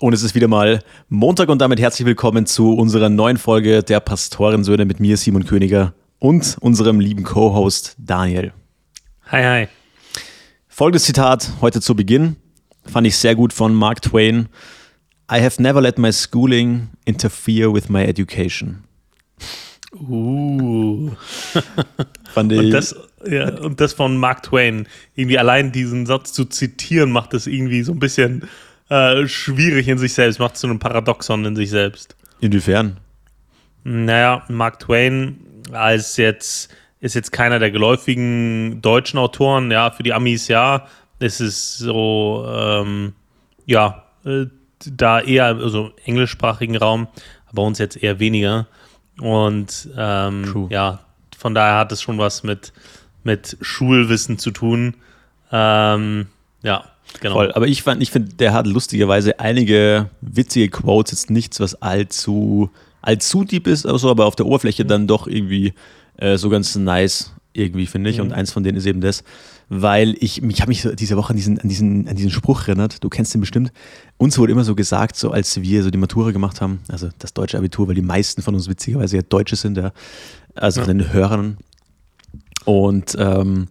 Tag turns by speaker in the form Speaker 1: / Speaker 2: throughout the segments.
Speaker 1: Und es ist wieder mal Montag und damit herzlich willkommen zu unserer neuen Folge der Pastorensöhne mit mir, Simon Königer, und unserem lieben Co-Host Daniel.
Speaker 2: Hi, hi.
Speaker 1: Folgendes Zitat heute zu Beginn fand ich sehr gut von Mark Twain. I have never let my schooling interfere with my education.
Speaker 2: Uh. Fand ich. Und das, ja, und das von Mark Twain. Irgendwie allein diesen Satz zu zitieren, macht das irgendwie so ein bisschen äh, schwierig in sich selbst, macht zu einem Paradoxon in sich selbst.
Speaker 1: Inwiefern?
Speaker 2: Naja, Mark Twain als jetzt ist jetzt keiner der geläufigen deutschen Autoren, ja, für die Amis ja. Es ist so, ähm, ja, äh, da eher, also englischsprachigen Raum, aber uns jetzt eher weniger. Und ähm, ja, von daher hat es schon was mit, mit Schulwissen zu tun. Ähm, ja,
Speaker 1: Genau. Voll. Aber ich fand, ich finde, der hat lustigerweise einige witzige Quotes, jetzt nichts, was allzu, allzu deep ist, also, aber auf der Oberfläche mhm. dann doch irgendwie äh, so ganz nice, irgendwie, finde ich. Mhm. Und eins von denen ist eben das, weil ich, ich habe mich so diese Woche an diesen, an, diesen, an diesen Spruch erinnert, du kennst den bestimmt. Uns wurde immer so gesagt, so als wir so die Matura gemacht haben, also das deutsche Abitur, weil die meisten von uns witzigerweise ja Deutsche sind, ja, also ja. von den Hörern. Und ähm,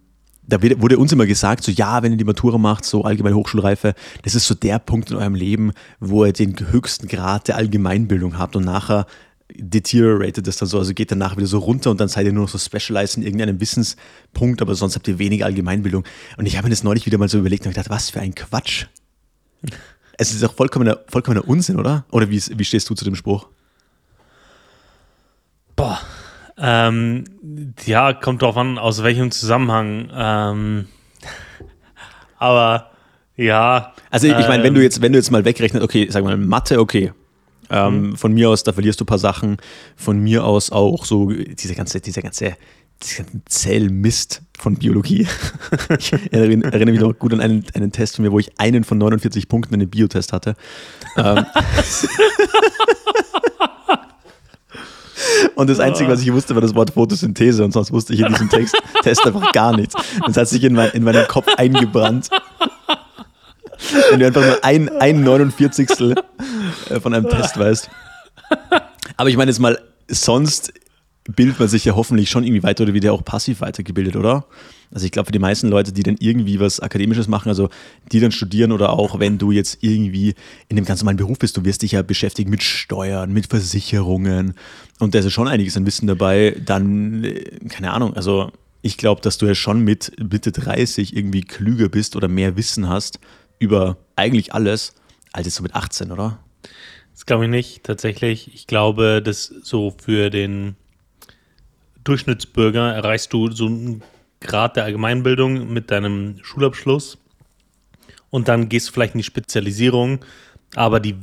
Speaker 1: da wurde uns immer gesagt, so ja, wenn ihr die Matura macht, so allgemeine Hochschulreife, das ist so der Punkt in eurem Leben, wo ihr den höchsten Grad der Allgemeinbildung habt und nachher deteriorated das dann so, also geht danach wieder so runter und dann seid ihr nur noch so specialized in irgendeinem Wissenspunkt, aber sonst habt ihr weniger Allgemeinbildung. Und ich habe mir das neulich wieder mal so überlegt und gedacht, was für ein Quatsch. Es ist doch vollkommener, vollkommener Unsinn, oder? Oder wie, wie stehst du zu dem Spruch?
Speaker 2: Boah, ähm, ja, kommt drauf an, aus welchem Zusammenhang. Ähm, aber ja.
Speaker 1: Also ich meine, ähm, wenn du jetzt, wenn du jetzt mal wegrechnest, okay, sag mal, Mathe, okay. Ähm, mhm. Von mir aus, da verlierst du ein paar Sachen. Von mir aus auch so diese ganze, diese ganze Zellmist von Biologie. ich erinnere, erinnere, mich noch gut an einen, einen Test von mir, wo ich einen von 49 Punkten in einem Biotest hatte. ähm, Und das Einzige, was ich wusste, war das Wort Photosynthese und sonst wusste ich in diesem Text, Test einfach gar nichts. Das hat sich in, mein, in meinen Kopf eingebrannt. Wenn du einfach nur ein, ein 49. Äh, von einem Test weißt. Aber ich meine jetzt mal, sonst bildet man sich ja hoffentlich schon irgendwie weiter oder wird ja auch passiv weitergebildet, oder? Also ich glaube, für die meisten Leute, die dann irgendwie was Akademisches machen, also die dann studieren oder auch wenn du jetzt irgendwie in dem ganz normalen Beruf bist, du wirst dich ja beschäftigen mit Steuern, mit Versicherungen und da ist ja schon einiges an Wissen dabei, dann, äh, keine Ahnung, also ich glaube, dass du ja schon mit Mitte 30 irgendwie klüger bist oder mehr Wissen hast über eigentlich alles, als jetzt so mit 18, oder?
Speaker 2: Das glaube ich nicht, tatsächlich. Ich glaube, dass so für den Durchschnittsbürger erreichst du so einen Grad der Allgemeinbildung mit deinem Schulabschluss und dann gehst du vielleicht in die Spezialisierung, aber die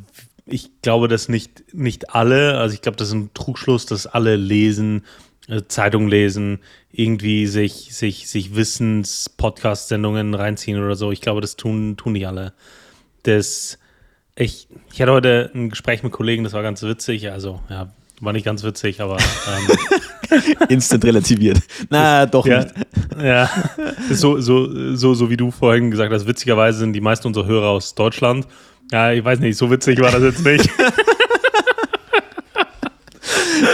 Speaker 2: ich glaube, dass nicht, nicht alle, also ich glaube, das ist ein Trugschluss, dass alle lesen, äh, Zeitung lesen, irgendwie sich, sich, sich Wissens-Podcast-Sendungen reinziehen oder so. Ich glaube, das tun, tun nicht alle. Das, ich, ich hatte heute ein Gespräch mit Kollegen, das war ganz witzig. Also, ja, war nicht ganz witzig, aber.
Speaker 1: Ähm, Instant relativiert. Na, doch
Speaker 2: ja,
Speaker 1: nicht.
Speaker 2: Ja, so, so, so, so wie du vorhin gesagt hast, witzigerweise sind die meisten unserer Hörer aus Deutschland. Ja, ich weiß nicht, so witzig war das jetzt nicht.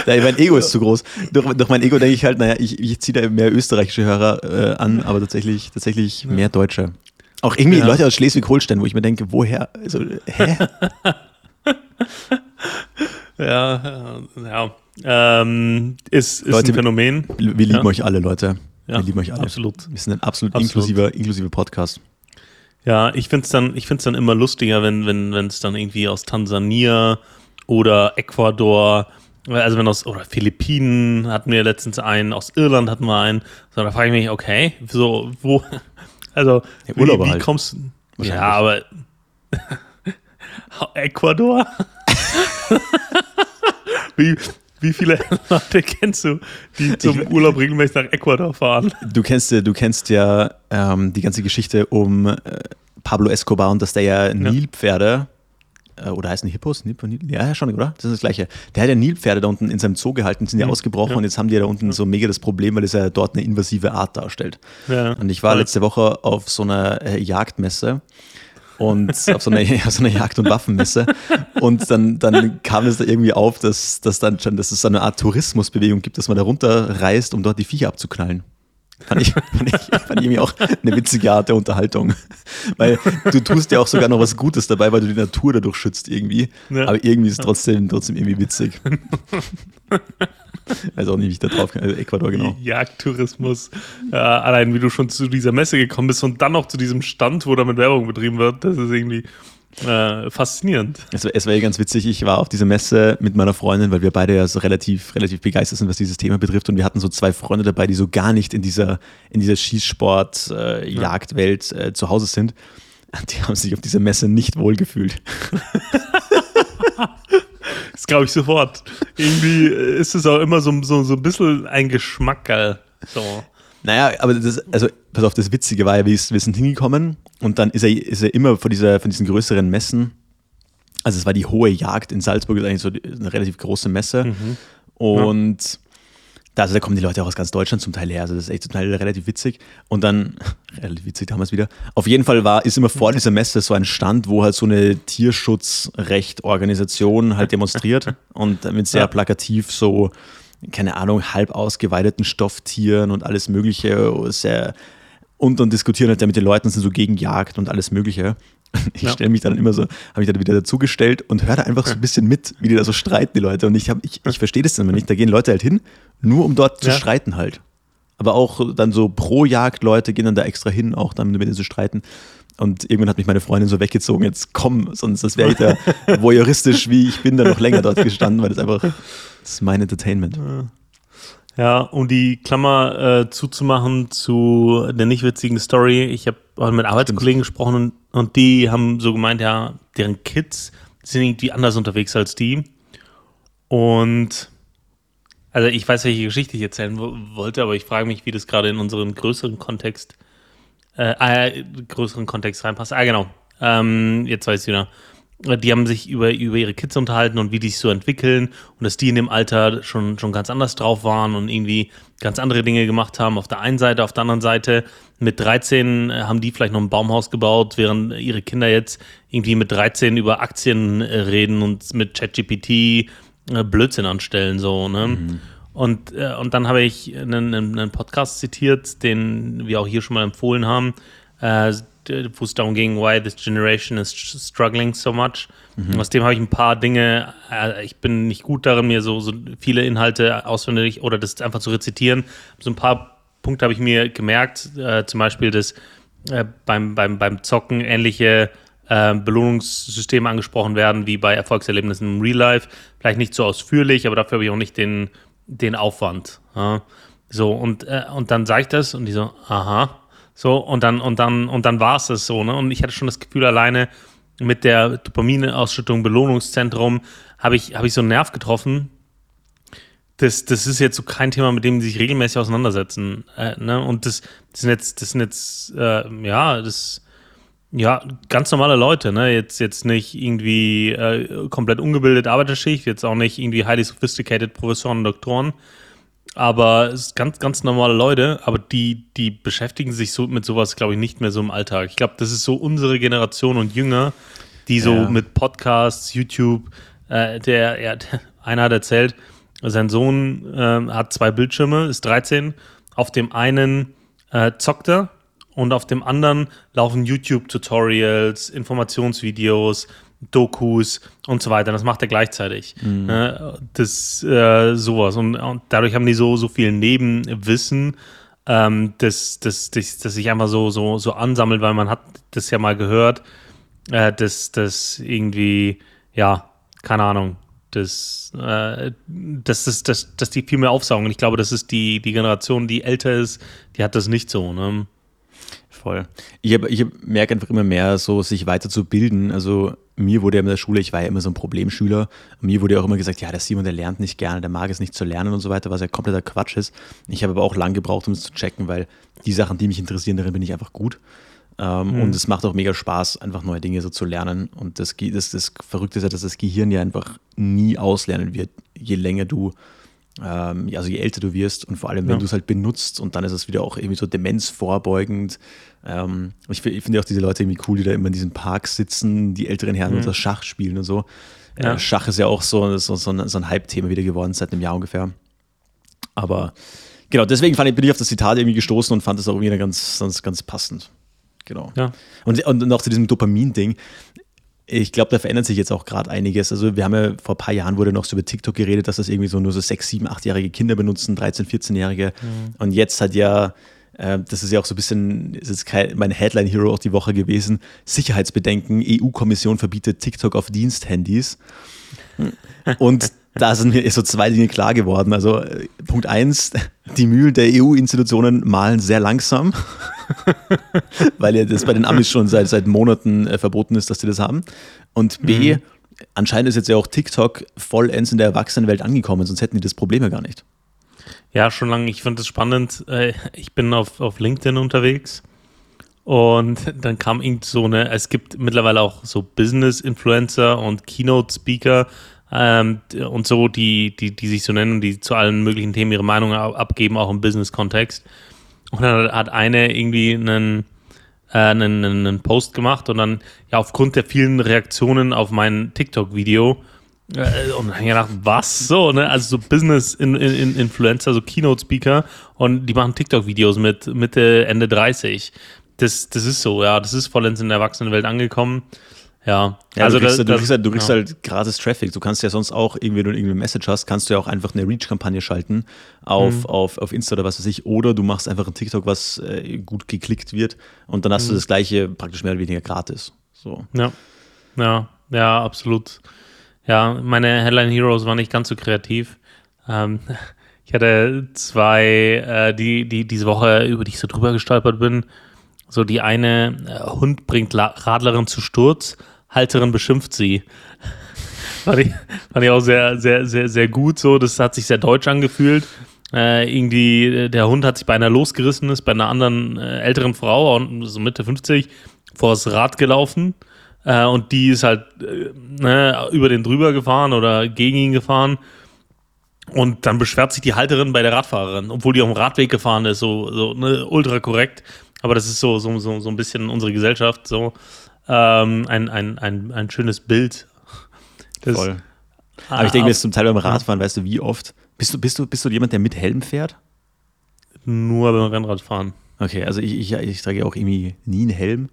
Speaker 1: Ja, mein Ego ist zu groß. Durch, durch mein Ego denke ich halt, naja, ich, ich ziehe da mehr österreichische Hörer äh, an, aber tatsächlich, tatsächlich mehr Deutsche. Auch irgendwie ja. Leute aus Schleswig-Holstein, wo ich mir denke, woher? Also, hä?
Speaker 2: ja, ja. Ähm, ist, ist Leute, ein Phänomen.
Speaker 1: Wir, wir lieben ja. euch alle, Leute. Wir lieben euch alle.
Speaker 2: Absolut.
Speaker 1: Wir sind ein absolut, absolut. inklusiver, inklusiver Podcast.
Speaker 2: Ja, ich finde es dann, dann immer lustiger, wenn es wenn, dann irgendwie aus Tansania oder Ecuador, also wenn aus, oder Philippinen hatten wir letztens einen, aus Irland hatten wir einen. So, da frage ich mich, okay, so, wo, also,
Speaker 1: ja, wie, wie
Speaker 2: halt. kommst du? Ja, aber Ecuador? wie, wie viele Leute kennst du, die zum ich, Urlaub regelmäßig nach Ecuador fahren?
Speaker 1: Du kennst, du kennst ja ähm, die ganze Geschichte um äh, Pablo Escobar und dass der ja Nilpferde äh, oder heißen die Hippos? Nil, Nil, ja, schon, oder? Das ist das Gleiche. Der hat ja Nilpferde da unten in seinem Zoo gehalten, sind ja mhm. ausgebrochen ja. und jetzt haben die da unten so mega das Problem, weil es ja dort eine invasive Art darstellt. Ja. Und ich war letzte Woche auf so einer äh, Jagdmesse und auf so einer, auf so einer Jagd- und Waffenmesse. Und dann, dann kam es da irgendwie auf, dass, dass, dann schon, dass es so eine Art Tourismusbewegung gibt, dass man da runterreist, um dort die Viecher abzuknallen. Fand ich, fand, ich, fand ich irgendwie auch eine witzige Art der Unterhaltung. Weil du tust ja auch sogar noch was Gutes dabei, weil du die Natur dadurch schützt irgendwie. Ja. Aber irgendwie ist es trotzdem, trotzdem irgendwie witzig. Weiß auch nicht, wie ich da drauf kann. Also Ecuador, genau.
Speaker 2: Jagdtourismus. Äh, allein wie du schon zu dieser Messe gekommen bist und dann noch zu diesem Stand, wo damit Werbung betrieben wird, das ist irgendwie äh, faszinierend.
Speaker 1: Es, es war ja ganz witzig, ich war auf dieser Messe mit meiner Freundin, weil wir beide ja so relativ, relativ begeistert sind, was dieses Thema betrifft. Und wir hatten so zwei Freunde dabei, die so gar nicht in dieser, in dieser Schießsport-Jagdwelt äh, äh, zu Hause sind. Die haben sich auf dieser Messe nicht wohlgefühlt.
Speaker 2: das glaube ich sofort. Irgendwie ist es auch immer so, so, so ein bisschen ein Geschmackerl. So.
Speaker 1: Naja, aber das, also, pass auf, das Witzige war ja, wir sind hingekommen und dann ist er, ist er immer von, dieser, von diesen größeren Messen, also es war die Hohe Jagd in Salzburg, ist eigentlich so eine relativ große Messe. Mhm. Und ja. Da, also da kommen die Leute auch aus ganz Deutschland zum Teil her. Also das ist echt zum Teil relativ witzig. Und dann, relativ witzig damals wieder. Auf jeden Fall war, ist immer vor dieser Messe so ein Stand, wo halt so eine Tierschutzrechtorganisation halt demonstriert und damit sehr plakativ so keine Ahnung, halb ausgeweideten Stofftieren und alles Mögliche sehr und dann diskutieren halt mit den Leuten, sind so gegen Jagd und alles Mögliche. Ich ja. stelle mich dann immer so, habe mich dann wieder dazugestellt und höre da einfach so ein bisschen mit, wie die da so streiten, die Leute. Und ich, ich, ich verstehe das dann immer nicht. Da gehen Leute halt hin, nur um dort ja. zu streiten halt. Aber auch dann so pro Jagd Leute gehen dann da extra hin, auch dann mit denen zu streiten. Und irgendwann hat mich meine Freundin so weggezogen, jetzt komm, sonst das wäre ich da voyeuristisch, wie ich bin, da noch länger dort gestanden, weil das einfach, das ist mein Entertainment.
Speaker 2: Ja, um die Klammer äh, zuzumachen zu der nicht witzigen Story. Ich habe mit Arbeitskollegen gesprochen und, und die haben so gemeint, ja, deren Kids sind irgendwie anders unterwegs als die. Und also ich weiß, welche Geschichte ich erzählen wollte, aber ich frage mich, wie das gerade in unseren größeren Kontext äh, äh, größeren Kontext reinpasst. Ah, genau. Ähm, jetzt weiß ich wieder. Die haben sich über, über ihre Kids unterhalten und wie die sich so entwickeln und dass die in dem Alter schon, schon ganz anders drauf waren und irgendwie ganz andere Dinge gemacht haben. Auf der einen Seite, auf der anderen Seite mit 13 äh, haben die vielleicht noch ein Baumhaus gebaut, während ihre Kinder jetzt irgendwie mit 13 über Aktien äh, reden und mit ChatGPT äh, Blödsinn anstellen, so, ne? Mhm. Und, und dann habe ich einen, einen, Podcast zitiert, den wir auch hier schon mal empfohlen haben, wo es darum ging, why this generation is struggling so much. Mhm. Aus dem habe ich ein paar Dinge, äh, ich bin nicht gut darin, mir so, so viele Inhalte auswendig oder das einfach zu rezitieren. So ein paar Punkte habe ich mir gemerkt, äh, zum Beispiel, dass äh, beim, beim, beim Zocken ähnliche äh, Belohnungssysteme angesprochen werden wie bei Erfolgserlebnissen im Real Life. Vielleicht nicht so ausführlich, aber dafür habe ich auch nicht den den Aufwand. Ja. So, und, äh, und dann sage ich das und die so, aha. So, und dann, und dann, und dann war es das so, ne? Und ich hatte schon das Gefühl, alleine mit der Dopaminausschüttung, Belohnungszentrum, habe ich, hab ich so einen Nerv getroffen. Das, das ist jetzt so kein Thema, mit dem sie sich regelmäßig auseinandersetzen. Äh, ne? Und das, das sind jetzt, das sind jetzt, äh, ja, das ja, ganz normale Leute, ne? Jetzt, jetzt nicht irgendwie äh, komplett ungebildet Arbeiterschicht, jetzt auch nicht irgendwie highly sophisticated Professoren und Doktoren. Aber es sind ganz, ganz normale Leute, aber die, die beschäftigen sich so mit sowas, glaube ich, nicht mehr so im Alltag. Ich glaube, das ist so unsere Generation und Jünger, die so ja. mit Podcasts, YouTube, äh, der, ja, einer hat erzählt, sein Sohn äh, hat zwei Bildschirme, ist 13. Auf dem einen äh, zockt er und auf dem anderen laufen YouTube-Tutorials, Informationsvideos, Dokus und so weiter. Das macht er gleichzeitig. Mhm. Ne? Das äh, sowas. Und, und, dadurch haben die so, so viel Nebenwissen, ähm, das, das, das, das sich einfach so, so, so ansammelt, weil man hat das ja mal gehört, äh, dass das irgendwie, ja, keine Ahnung, dass, äh, dass, dass, dass, dass die viel mehr aufsaugen. Und ich glaube, das ist die, die Generation, die älter ist, die hat das nicht so. Ne?
Speaker 1: Voll. Ich, hab, ich merke einfach immer mehr, so sich weiterzubilden. Also mir wurde ja in der Schule, ich war ja immer so ein Problemschüler, mir wurde ja auch immer gesagt, ja, der Simon, der lernt nicht gerne, der mag es nicht zu lernen und so weiter, was ja kompletter Quatsch ist. Ich habe aber auch lange gebraucht, um es zu checken, weil die Sachen, die mich interessieren, darin bin ich einfach gut. Ähm, mhm. Und es macht auch mega Spaß, einfach neue Dinge so zu lernen. Und das, das, das Verrückte ist ja, dass das Gehirn ja einfach nie auslernen wird, je länger du ähm, also je älter du wirst und vor allem, wenn ja. du es halt benutzt und dann ist es wieder auch irgendwie so demenzvorbeugend. Ähm, ich, ich finde auch diese Leute irgendwie cool, die da immer in diesen Parks sitzen, die älteren Herren mhm. unter Schach spielen und so. Äh, ja. Äh, Schach ist ja auch so, so, so ein, so ein Hype-Thema wieder geworden seit einem Jahr ungefähr. Aber genau, deswegen fand ich, bin ich auf das Zitat irgendwie gestoßen und fand es auch irgendwie ganz, ganz, ganz passend. Genau. Ja. Und, und noch zu diesem Dopamin-Ding ich glaube, da verändert sich jetzt auch gerade einiges. Also wir haben ja vor ein paar Jahren wurde noch so über TikTok geredet, dass das irgendwie so nur so sechs, sieben, achtjährige Kinder benutzen, 13, 14-Jährige. Mhm. Und jetzt hat ja, das ist ja auch so ein bisschen, ist jetzt kein, mein Headline-Hero auch die Woche gewesen, Sicherheitsbedenken, EU-Kommission verbietet TikTok auf Diensthandys. Und da sind mir so zwei Dinge klar geworden. Also äh, Punkt eins, die Mühlen der EU-Institutionen malen sehr langsam, weil ja das bei den Amis schon seit, seit Monaten äh, verboten ist, dass sie das haben. Und B, mhm. anscheinend ist jetzt ja auch TikTok vollends in der Erwachsenenwelt angekommen, sonst hätten die das Problem ja gar nicht.
Speaker 2: Ja, schon lange. Ich finde es spannend. Äh, ich bin auf, auf LinkedIn unterwegs und dann kam irgend so eine, es gibt mittlerweile auch so Business-Influencer und Keynote-Speaker, ähm, und so, die, die, die sich so nennen, die zu allen möglichen Themen ihre Meinung abgeben, auch im Business-Kontext. Und dann hat eine irgendwie einen, äh, einen, einen Post gemacht und dann, ja, aufgrund der vielen Reaktionen auf mein TikTok-Video, und dann gedacht, was so, ne? Also so Business-Influencer, so Keynote-Speaker und die machen TikTok-Videos mit Mitte, Ende 30. Das, das ist so, ja, das ist vollends in der Erwachsenenwelt angekommen. Ja,
Speaker 1: ja also du kriegst, da, du kriegst, halt, du kriegst ja. halt gratis Traffic. Du kannst ja sonst auch, irgendwie, wenn du irgendeine Message hast, kannst du ja auch einfach eine Reach-Kampagne schalten auf, mhm. auf, auf Insta oder was weiß ich. Oder du machst einfach ein TikTok, was äh, gut geklickt wird und dann hast mhm. du das gleiche praktisch mehr oder weniger gratis. So.
Speaker 2: Ja, ja, ja, absolut. Ja, meine Headline Heroes waren nicht ganz so kreativ. Ähm, ich hatte zwei, äh, die, die diese Woche, über die ich so drüber gestolpert bin. So die eine, äh, Hund bringt La Radlerin zu Sturz Halterin beschimpft sie. fand, ich, fand ich auch sehr, sehr, sehr, sehr gut so. Das hat sich sehr deutsch angefühlt. Äh, irgendwie, äh, der Hund hat sich bei einer losgerissen, ist bei einer anderen äh, älteren Frau, so Mitte 50, vor das Rad gelaufen. Äh, und die ist halt äh, ne, über den drüber gefahren oder gegen ihn gefahren. Und dann beschwert sich die Halterin bei der Radfahrerin, obwohl die auf dem Radweg gefahren ist, so, so ne, ultra korrekt. Aber das ist so, so, so, so ein bisschen unsere Gesellschaft. So ähm, ein, ein, ein, ein schönes Bild.
Speaker 1: Das, Voll. Aber ich denke mir jetzt zum Teil beim Radfahren, weißt du, wie oft? Bist du, bist du, bist du jemand, der mit Helm fährt?
Speaker 2: Nur beim Rennradfahren.
Speaker 1: Okay, also ich, ich, ich trage auch irgendwie nie einen Helm.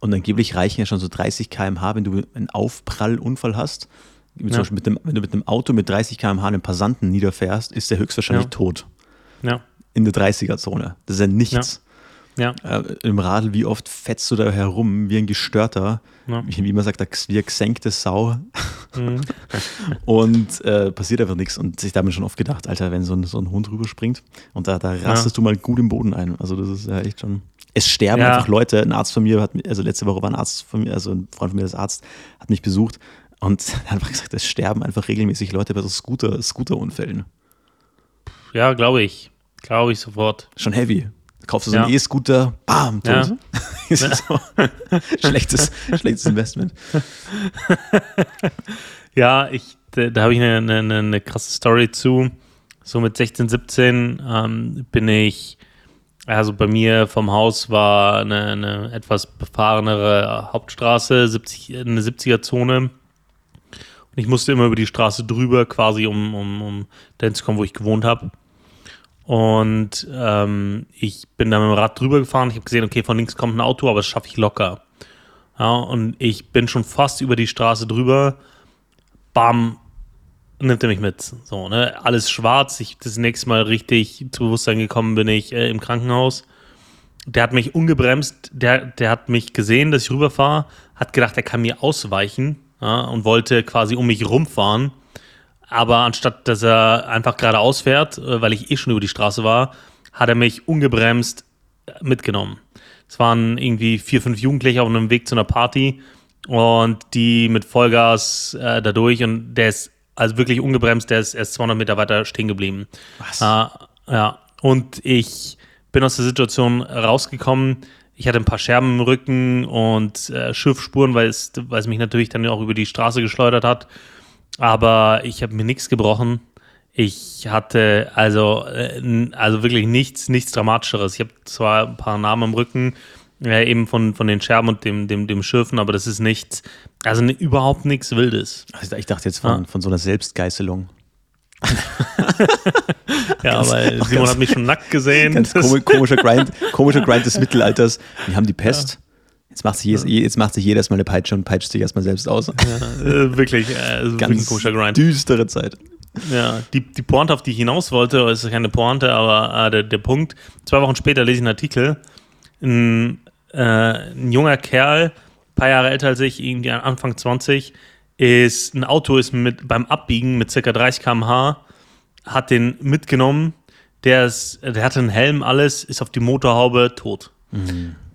Speaker 1: Und angeblich reichen ja schon so 30 km/h, wenn du einen Aufprallunfall hast. Ja. Zum Beispiel mit einem, wenn du mit einem Auto mit 30 km/h einen Passanten niederfährst, ist der höchstwahrscheinlich ja. tot.
Speaker 2: Ja.
Speaker 1: In der 30er-Zone. Das ist ja nichts.
Speaker 2: Ja.
Speaker 1: Äh, Im Radl, wie oft fetzt du da herum wie ein Gestörter, ja. wie man sagt, wie eine gesenkte Sau. Mhm. und äh, passiert einfach nichts. Und ich habe mir schon oft gedacht, Alter, wenn so ein, so ein Hund rüberspringt und da, da rastest ja. du mal gut im Boden ein. Also das ist ja echt schon. Es sterben ja. einfach Leute. Ein Arzt von mir hat, also letzte Woche war ein Arzt von mir, also ein Freund von mir, das Arzt, hat mich besucht und hat einfach gesagt, es sterben einfach regelmäßig Leute bei so Scooter, Scooter-Unfällen.
Speaker 2: Ja, glaube ich. Glaube ich sofort.
Speaker 1: Schon heavy. Kaufst du so ja. einen E-Scooter, bam, tot. Ja. so. schlechtes, schlechtes Investment.
Speaker 2: ja, ich, da, da habe ich eine, eine, eine, krasse Story zu. So mit 16, 17 ähm, bin ich, also bei mir vom Haus war eine, eine etwas befahrenere Hauptstraße, 70, eine 70er-Zone. Und ich musste immer über die Straße drüber, quasi um, um, um dahin zu kommen, wo ich gewohnt habe. Und ähm, ich bin da mit dem Rad drüber gefahren. Ich habe gesehen, okay, von links kommt ein Auto, aber das schaffe ich locker. Ja, und ich bin schon fast über die Straße drüber. Bam, nimmt er mich mit. So, ne? Alles schwarz. Ich das nächste Mal richtig zu Bewusstsein gekommen bin ich äh, im Krankenhaus. Der hat mich ungebremst, der, der hat mich gesehen, dass ich rüberfahre, hat gedacht, er kann mir ausweichen ja, und wollte quasi um mich rumfahren aber anstatt dass er einfach geradeaus fährt, äh, weil ich eh schon über die Straße war, hat er mich ungebremst äh, mitgenommen. Es waren irgendwie vier, fünf Jugendliche auf einem Weg zu einer Party und die mit Vollgas äh, dadurch und der ist also wirklich ungebremst, der ist erst 200 Meter weiter stehen geblieben.
Speaker 1: Was?
Speaker 2: Äh, ja, und ich bin aus der Situation rausgekommen. Ich hatte ein paar Scherben im Rücken und äh, Schiffspuren, weil es, weil es mich natürlich dann auch über die Straße geschleudert hat. Aber ich habe mir nichts gebrochen. Ich hatte also, äh, also wirklich nichts, nichts Dramatischeres. Ich habe zwar ein paar Namen im Rücken, äh, eben von, von den Scherben und dem, dem, dem Schürfen, aber das ist nichts, also überhaupt nichts Wildes.
Speaker 1: Also ich dachte jetzt von,
Speaker 2: Ja.
Speaker 1: von so einer Selbstgeißelung.
Speaker 2: Ja,
Speaker 1: Ganz-
Speaker 2: weil Simon
Speaker 1: ganz-
Speaker 2: hat mich schon nackt gesehen.
Speaker 1: Ganz
Speaker 2: Das-
Speaker 1: komi komischer Grind, komischer Grind des Mittelalters. Wir haben die Pest. Jetzt macht, sich jedes, jetzt macht sich jeder erstmal eine Peitsche und peitscht sich erstmal selbst aus.
Speaker 2: äh, wirklich, äh, also wirklich ein
Speaker 1: Ganz
Speaker 2: komischer Grind.
Speaker 1: düstere Zeit.
Speaker 2: Ja, die, die Pointe, auf die ich hinaus wollte, ist keine Pointe, aber äh, der, der Punkt, zwei Wochen später lese ich einen Artikel, ein, äh, ein junger Kerl, ein paar Jahre älter als ich, irgendwie Anfang 20, ist, ein Auto ist mit, beim Abbiegen mit ca. 30 km/h, hat den mitgenommen, der, ist, der hatte einen Helm, alles, ist auf die Motorhaube tot.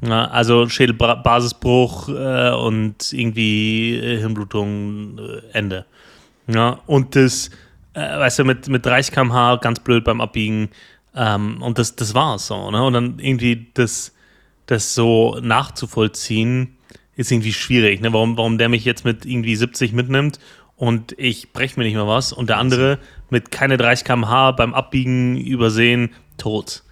Speaker 2: Ja, also Schädelbasisbruch äh, und irgendwie äh, Hirnblutung, äh, Ende. Ja, und das, äh, weißt du, mit, mit 30 km/h ganz blöd beim Abbiegen. Ähm, und das, das war's so. Ne? Und dann irgendwie das, das so nachzuvollziehen, ist irgendwie schwierig. Ne? Warum, warum der mich jetzt mit irgendwie 70 mitnimmt und ich breche mir nicht mehr was und der andere mit keine 30 km/h beim Abbiegen übersehen, tot.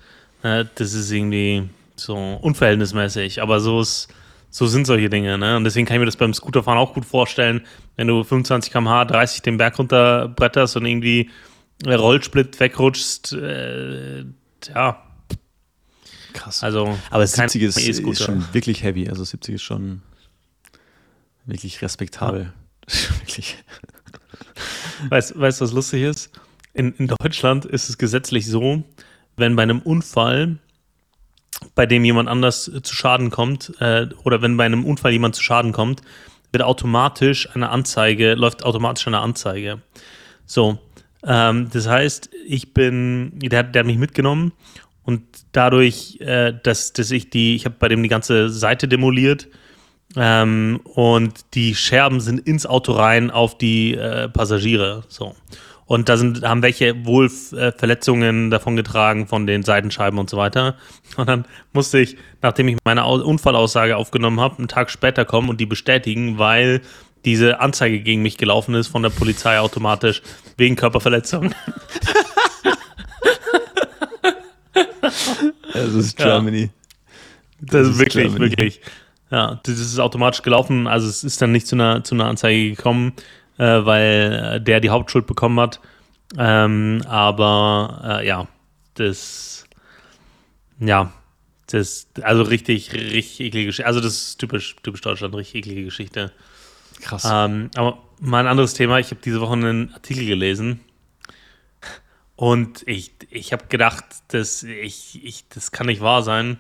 Speaker 2: Äh, das ist irgendwie so unverhältnismäßig. Aber so ist. So sind solche Dinge, ne? Und deswegen kann ich mir das beim Scooterfahren auch gut vorstellen, wenn du 25 km/h 30 den Berg runter bretterst und irgendwie Rollsplit wegrutschst, äh, ja,
Speaker 1: Krass.
Speaker 2: also.
Speaker 1: Aber
Speaker 2: kein
Speaker 1: 70 ist, ist schon wirklich heavy. Also 70 ist schon wirklich respektabel. wirklich.
Speaker 2: Weißt du, was lustig ist? In, in Deutschland ist es gesetzlich so, wenn bei einem Unfall, bei dem jemand anders zu Schaden kommt, äh, oder wenn bei einem Unfall jemand zu Schaden kommt, wird automatisch eine Anzeige, läuft automatisch eine Anzeige. So, ähm, das heißt, ich bin, der, hat- der hat mich mitgenommen und dadurch, äh, dass, dass ich die, ich habe bei dem die ganze Seite demoliert, ähm, und die Scherben sind ins Auto rein auf die äh, Passagiere. So. Und da sind, haben welche wohl äh, Verletzungen davon getragen von den Seitenscheiben und so weiter. Und dann musste ich, nachdem ich meine Au Unfallaussage aufgenommen habe, einen Tag später kommen und die bestätigen, weil diese Anzeige gegen mich gelaufen ist von der Polizei automatisch wegen Körperverletzung.
Speaker 1: Es ist. Germany.
Speaker 2: Das, ist
Speaker 1: ist
Speaker 2: wirklich,
Speaker 1: Germany.
Speaker 2: wirklich. Ja, das ist automatisch gelaufen. Also es ist dann nicht zu einer, zu einer Anzeige gekommen, äh, weil äh, der die Hauptschuld bekommen hat. Ähm, aber äh, ja, das, ja, das, also richtig, richtig eklige Geschichte. Also das ist typisch, typisch Deutschland, richtig eklige Geschichte.
Speaker 1: Krass.
Speaker 2: Ähm, aber mal ein anderes Thema. Ich habe diese Woche einen Artikel gelesen und ich, ich habe gedacht, dass ich, ich, das kann nicht wahr sein.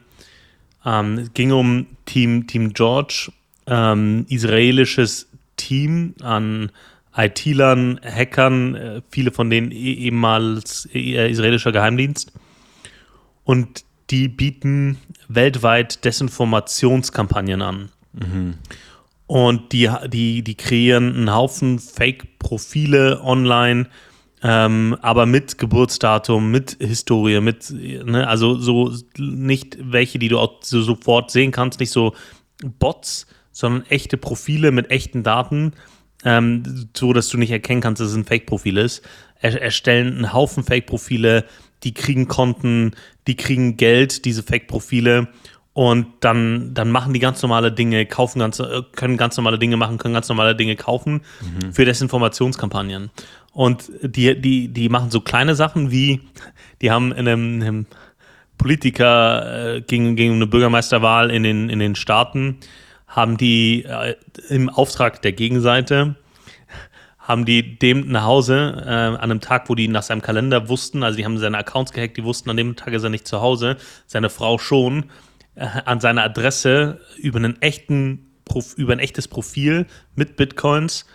Speaker 2: Ähm, es ging um Team, Team George, ähm, israelisches Team an IT-Lern, Hackern, äh, viele von denen eh- ehemals äh, israelischer Geheimdienst. Und die bieten weltweit Desinformationskampagnen an. Und die, die, die kreieren einen Haufen Fake-Profile online, ähm, aber mit Geburtsdatum, mit Historie, mit, ne, also so nicht welche, die du auch so sofort sehen kannst, nicht so Bots, sondern echte Profile mit echten Daten, ähm, so dass du nicht erkennen kannst, dass es ein Fake-Profil ist. Er, erstellen einen Haufen Fake-Profile, die kriegen Konten, die kriegen Geld, diese Fake-Profile. Und dann, dann machen die ganz normale Dinge, kaufen ganz, äh, können ganz normale Dinge machen, können ganz normale Dinge kaufen für Desinformationskampagnen. Und die, die, die machen so kleine Sachen wie, die haben in einem, einem Politiker äh, gegen, gegen eine Bürgermeisterwahl in den, in den Staaten, haben die äh, im Auftrag der Gegenseite haben die dem nach Hause äh, an einem Tag, wo die nach seinem Kalender wussten, also die haben seine Accounts gehackt, die wussten, an dem Tag ist er nicht zu Hause, seine Frau schon, an seine Adresse über einen echten, über ein echtes Profil mit Bitcoins,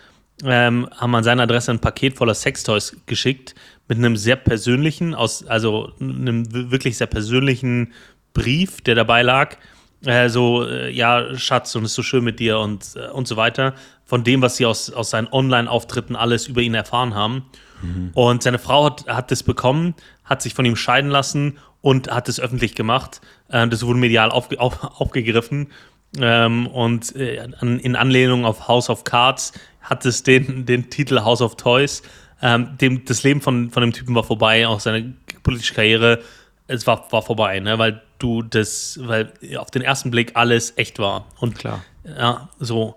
Speaker 2: ähm, haben an seine Adresse ein Paket voller Sextoys geschickt mit einem sehr persönlichen, aus, also einem wirklich sehr persönlichen Brief, der dabei lag. Äh, so, äh, ja, Schatz, und es ist so schön mit dir und, äh, und so weiter. Von dem, was sie aus, aus seinen Online-Auftritten alles über ihn erfahren haben. Und seine Frau hat, hat das bekommen, hat sich von ihm scheiden lassen und hat es öffentlich gemacht. Äh, das wurde medial aufge, auf, aufgegriffen. Ähm, und äh, in Anlehnung auf House of Cards hat es den, den Titel House of Toys. ähm, dem, das Leben von, von dem Typen war vorbei, auch seine politische Karriere, es war, war vorbei, ne? weil du das, weil auf den ersten Blick alles echt war. Und
Speaker 1: Klar.
Speaker 2: ja, so.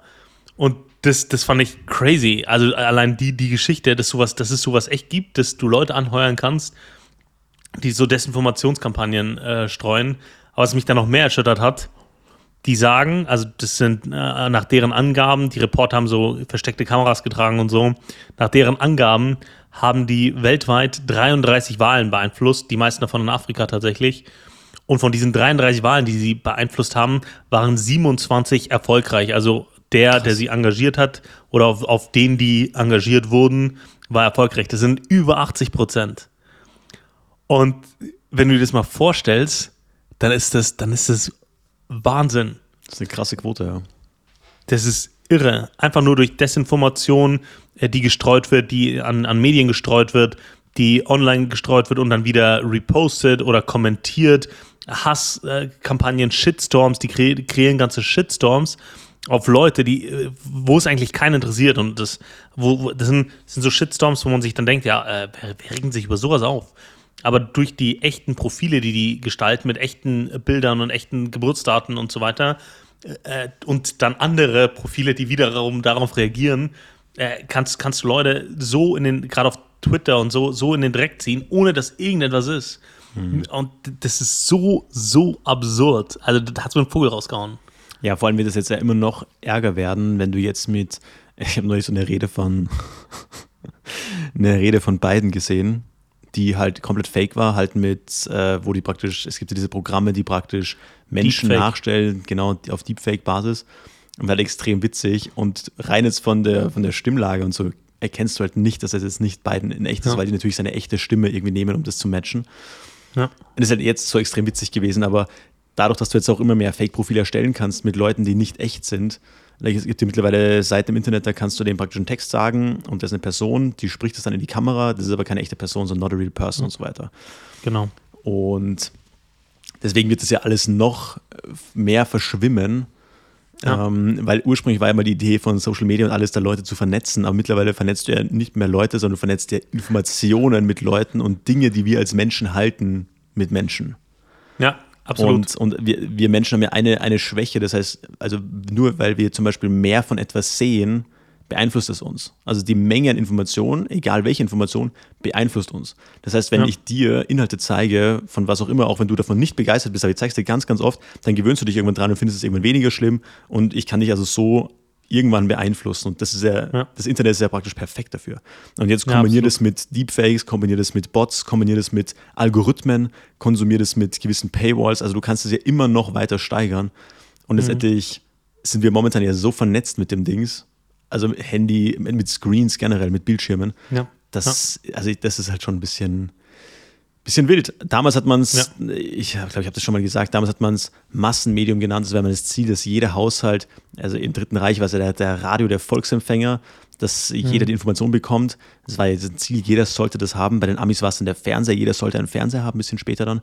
Speaker 2: Und das, das fand ich crazy. Also allein die, die Geschichte, dass, sowas, dass es sowas echt gibt, dass du Leute anheuern kannst, die so Desinformationskampagnen äh, streuen. Aber was mich dann noch mehr erschüttert hat, die sagen, also das sind äh, nach deren Angaben, die Reporter haben so versteckte Kameras getragen und so, nach deren Angaben haben die weltweit 33 Wahlen beeinflusst, die meisten davon in Afrika tatsächlich. Und von diesen 33 Wahlen, die sie beeinflusst haben, waren 27 erfolgreich. Also der, Krass. der sie engagiert hat oder auf, auf den, die engagiert wurden, war erfolgreich. Das sind über 80 Prozent. Und wenn du dir das mal vorstellst, dann ist das, dann ist das Wahnsinn.
Speaker 1: Das ist eine krasse Quote, ja.
Speaker 2: Das ist irre. Einfach nur durch Desinformation, äh, die gestreut wird, die an, an Medien gestreut wird, die online gestreut wird und dann wieder repostet oder kommentiert. Hasskampagnen, Shitstorms, die kre kreieren ganze Shitstorms auf Leute, die, äh, wo es eigentlich keinen interessiert. Und das, wo, das, sind, das sind so Shitstorms, wo man sich dann denkt, ja, äh, wer, wer regt sich über sowas auf? Aber durch die echten Profile, die die gestalten mit echten Bildern und echten Geburtsdaten und so weiter, äh, und dann andere Profile, die wiederum darauf reagieren, äh, kannst, kannst du Leute so in den, gerade auf Twitter und so, so in den Dreck ziehen, ohne dass irgendetwas ist. Mhm. Und das ist so, so absurd. Also da hat es mir einen Vogel rausgehauen.
Speaker 1: Ja, vor allem wird es jetzt ja immer noch ärger werden, wenn du jetzt mit, ich habe neulich so eine Rede von, eine Rede von Biden gesehen, die halt komplett fake war, halt mit, äh, wo die praktisch, es gibt ja diese Programme, die praktisch Menschen Deepfake. nachstellen, genau auf Deepfake-Basis. Und halt extrem witzig. Und rein jetzt von der, von der Stimmlage und so erkennst du halt nicht, dass er jetzt nicht Biden in echt ist, ja. weil die natürlich seine echte Stimme irgendwie nehmen, um das zu matchen. Ja. Und das ist halt jetzt so extrem witzig gewesen, aber dadurch, dass du jetzt auch immer mehr Fake-Profile erstellen kannst mit Leuten, die nicht echt sind, es gibt ja mittlerweile Seiten im Internet, da kannst du dem praktisch einen Text sagen und das ist eine Person, die spricht das dann in die Kamera, das ist aber keine echte Person, sondern not a real person mhm. und so weiter.
Speaker 2: Genau.
Speaker 1: Und deswegen wird das ja alles noch mehr verschwimmen, ja. Ähm, weil ursprünglich war ja immer die Idee von Social Media und alles, da Leute zu vernetzen, aber mittlerweile vernetzt du ja nicht mehr Leute, sondern du vernetzt ja Informationen mit Leuten und Dinge, die wir als Menschen halten, mit Menschen.
Speaker 2: Ja, Absolut.
Speaker 1: Und, und wir, wir Menschen haben ja eine, eine Schwäche, das heißt, also nur weil wir zum Beispiel mehr von etwas sehen, beeinflusst es uns. Also die Menge an Informationen, egal welche Information, beeinflusst uns. Das heißt, wenn ja. ich dir Inhalte zeige, von was auch immer, auch wenn du davon nicht begeistert bist, aber ich zeige es dir ganz, ganz oft, dann gewöhnst du dich irgendwann dran und findest es irgendwann weniger schlimm und ich kann dich also so irgendwann beeinflussen. Und das ist ja, ja, das Internet ist ja praktisch perfekt dafür. Und jetzt kombiniert ja, es mit Deepfakes, kombiniert es mit Bots, kombiniert es mit Algorithmen, konsumiert es mit gewissen Paywalls. Also du kannst es ja immer noch weiter steigern. Und letztendlich mhm. sind wir momentan ja so vernetzt mit dem Dings. Also Handy, mit Screens generell, mit Bildschirmen. Ja. Das, also das ist halt schon ein bisschen Bisschen wild. Damals hat man es, ja. ich glaube, ich habe das schon mal gesagt, damals hat man es Massenmedium genannt. Das wäre das Ziel, dass jeder Haushalt, also im Dritten Reich war es ja der, der, Radio der Volksempfänger, dass mhm. jeder die Information bekommt. Das war jetzt ein Ziel, jeder sollte das haben. Bei den Amis war es dann der Fernseher, jeder sollte einen Fernseher haben, ein bisschen später dann.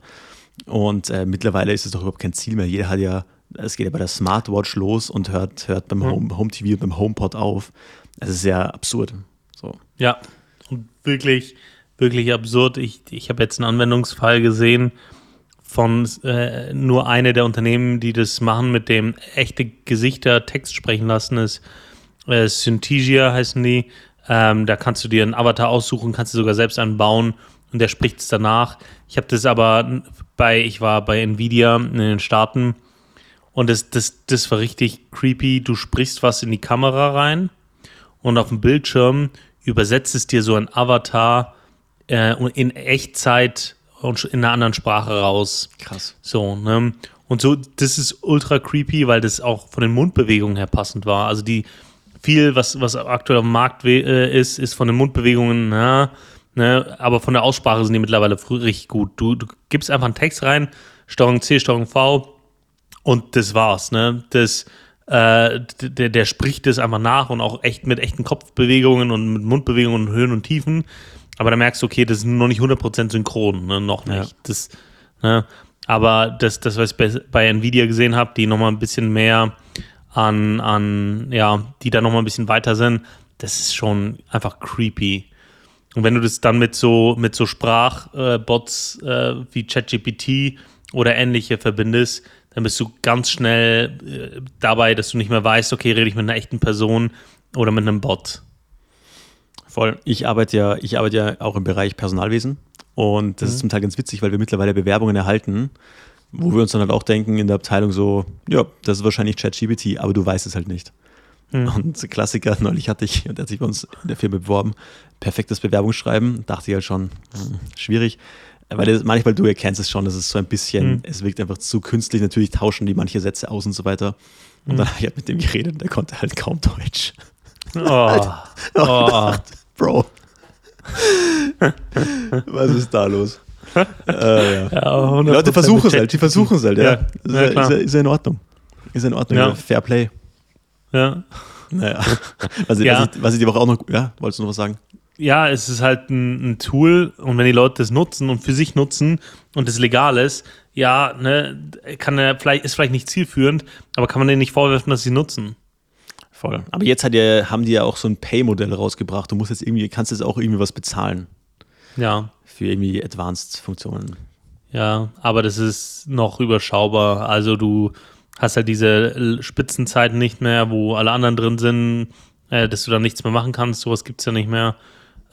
Speaker 1: Und äh, mittlerweile ist es doch überhaupt kein Ziel mehr. Jeder hat ja, es geht ja bei der Smartwatch los und hört, hört beim mhm. Home, Home TV und beim HomePod auf. Es ist ja absurd. So.
Speaker 2: Ja, und wirklich wirklich absurd. Ich, ich habe jetzt einen Anwendungsfall gesehen von äh, nur eine der Unternehmen, die das machen, mit dem echte Gesichter Text sprechen lassen, ist äh, Synthesia heißen die. Ähm, da kannst du dir einen Avatar aussuchen, kannst du sogar selbst einen bauen und der spricht es danach. Ich habe das aber bei, ich war bei Nvidia in den Staaten und das, das, das war richtig creepy. Du sprichst was in die Kamera rein und auf dem Bildschirm übersetzt es dir so ein Avatar äh, in Echtzeit und in einer anderen Sprache raus.
Speaker 1: Krass.
Speaker 2: So, ne? Und so, das ist ultra creepy, weil das auch von den Mundbewegungen her passend war. Also die viel, was, was aktuell am Markt äh, ist, ist von den Mundbewegungen, na, ne, aber von der Aussprache sind die mittlerweile richtig gut. Du, du gibst einfach einen Text rein, Steuerung C, Steuerung V und das war's, ne? Das, äh, der, der spricht das einfach nach und auch echt mit echten Kopfbewegungen und mit Mundbewegungen und Höhen und Tiefen. Aber da merkst du, okay, das ist noch nicht 100% synchron, ne? noch nicht. Ja. Das, ne? Aber das, das, was ich bei, bei Nvidia gesehen habe, die nochmal ein bisschen mehr an, an, ja, die da nochmal ein bisschen weiter sind, das ist schon einfach creepy. Und wenn du das dann mit so, mit so Sprachbots äh, wie ChatGPT oder ähnliche verbindest, dann bist du ganz schnell äh, dabei, dass du nicht mehr weißt, okay, rede ich mit einer echten Person oder mit einem Bot.
Speaker 1: Voll. Ich arbeite ja, ich arbeite ja auch im Bereich Personalwesen und das mhm. ist zum Teil ganz witzig, weil wir mittlerweile Bewerbungen erhalten, wo wir uns dann halt auch denken in der Abteilung so, ja, das ist wahrscheinlich ChatGPT, aber du weißt es halt nicht. Mhm. Und Klassiker, neulich hatte ich, der hat sich bei uns in der Firma beworben, perfektes Bewerbungsschreiben, dachte ich halt schon, hm, schwierig. Weil das, manchmal du erkennst es schon, das ist so ein bisschen, mhm. es wirkt einfach zu künstlich. Natürlich tauschen die manche Sätze aus und so weiter. Und mhm. dann habe ich halt mit dem geredet und der konnte halt kaum Deutsch. Oh. halt, oh. Bro. Was ist da los? äh, ja. Ja, Leute versuchen es halt, die versuchen es halt, ja. ja. Ist, ja, ist, ist, in Ordnung. Ist ja in Ordnung, ja. Fair Play.
Speaker 2: Ja.
Speaker 1: Naja. Also, ja. Was, ich, was ich dir auch noch, ja, wolltest du noch was sagen?
Speaker 2: Ja, es ist halt ein, ein, Tool und wenn die Leute das nutzen und für sich nutzen und es legal ist, ja, ne, kann er vielleicht, ist vielleicht nicht zielführend, aber kann man denen nicht vorwerfen, dass sie nutzen.
Speaker 1: Voll. Aber jetzt hat ja, haben die ja auch so ein Pay-Modell rausgebracht. Du musst jetzt irgendwie, kannst jetzt auch irgendwie was bezahlen.
Speaker 2: Ja.
Speaker 1: Für irgendwie Advanced-Funktionen.
Speaker 2: Ja, aber das ist noch überschaubar. Also du hast halt diese Spitzenzeiten nicht mehr, wo alle anderen drin sind, äh, dass du dann nichts mehr machen kannst. Sowas gibt es ja nicht mehr.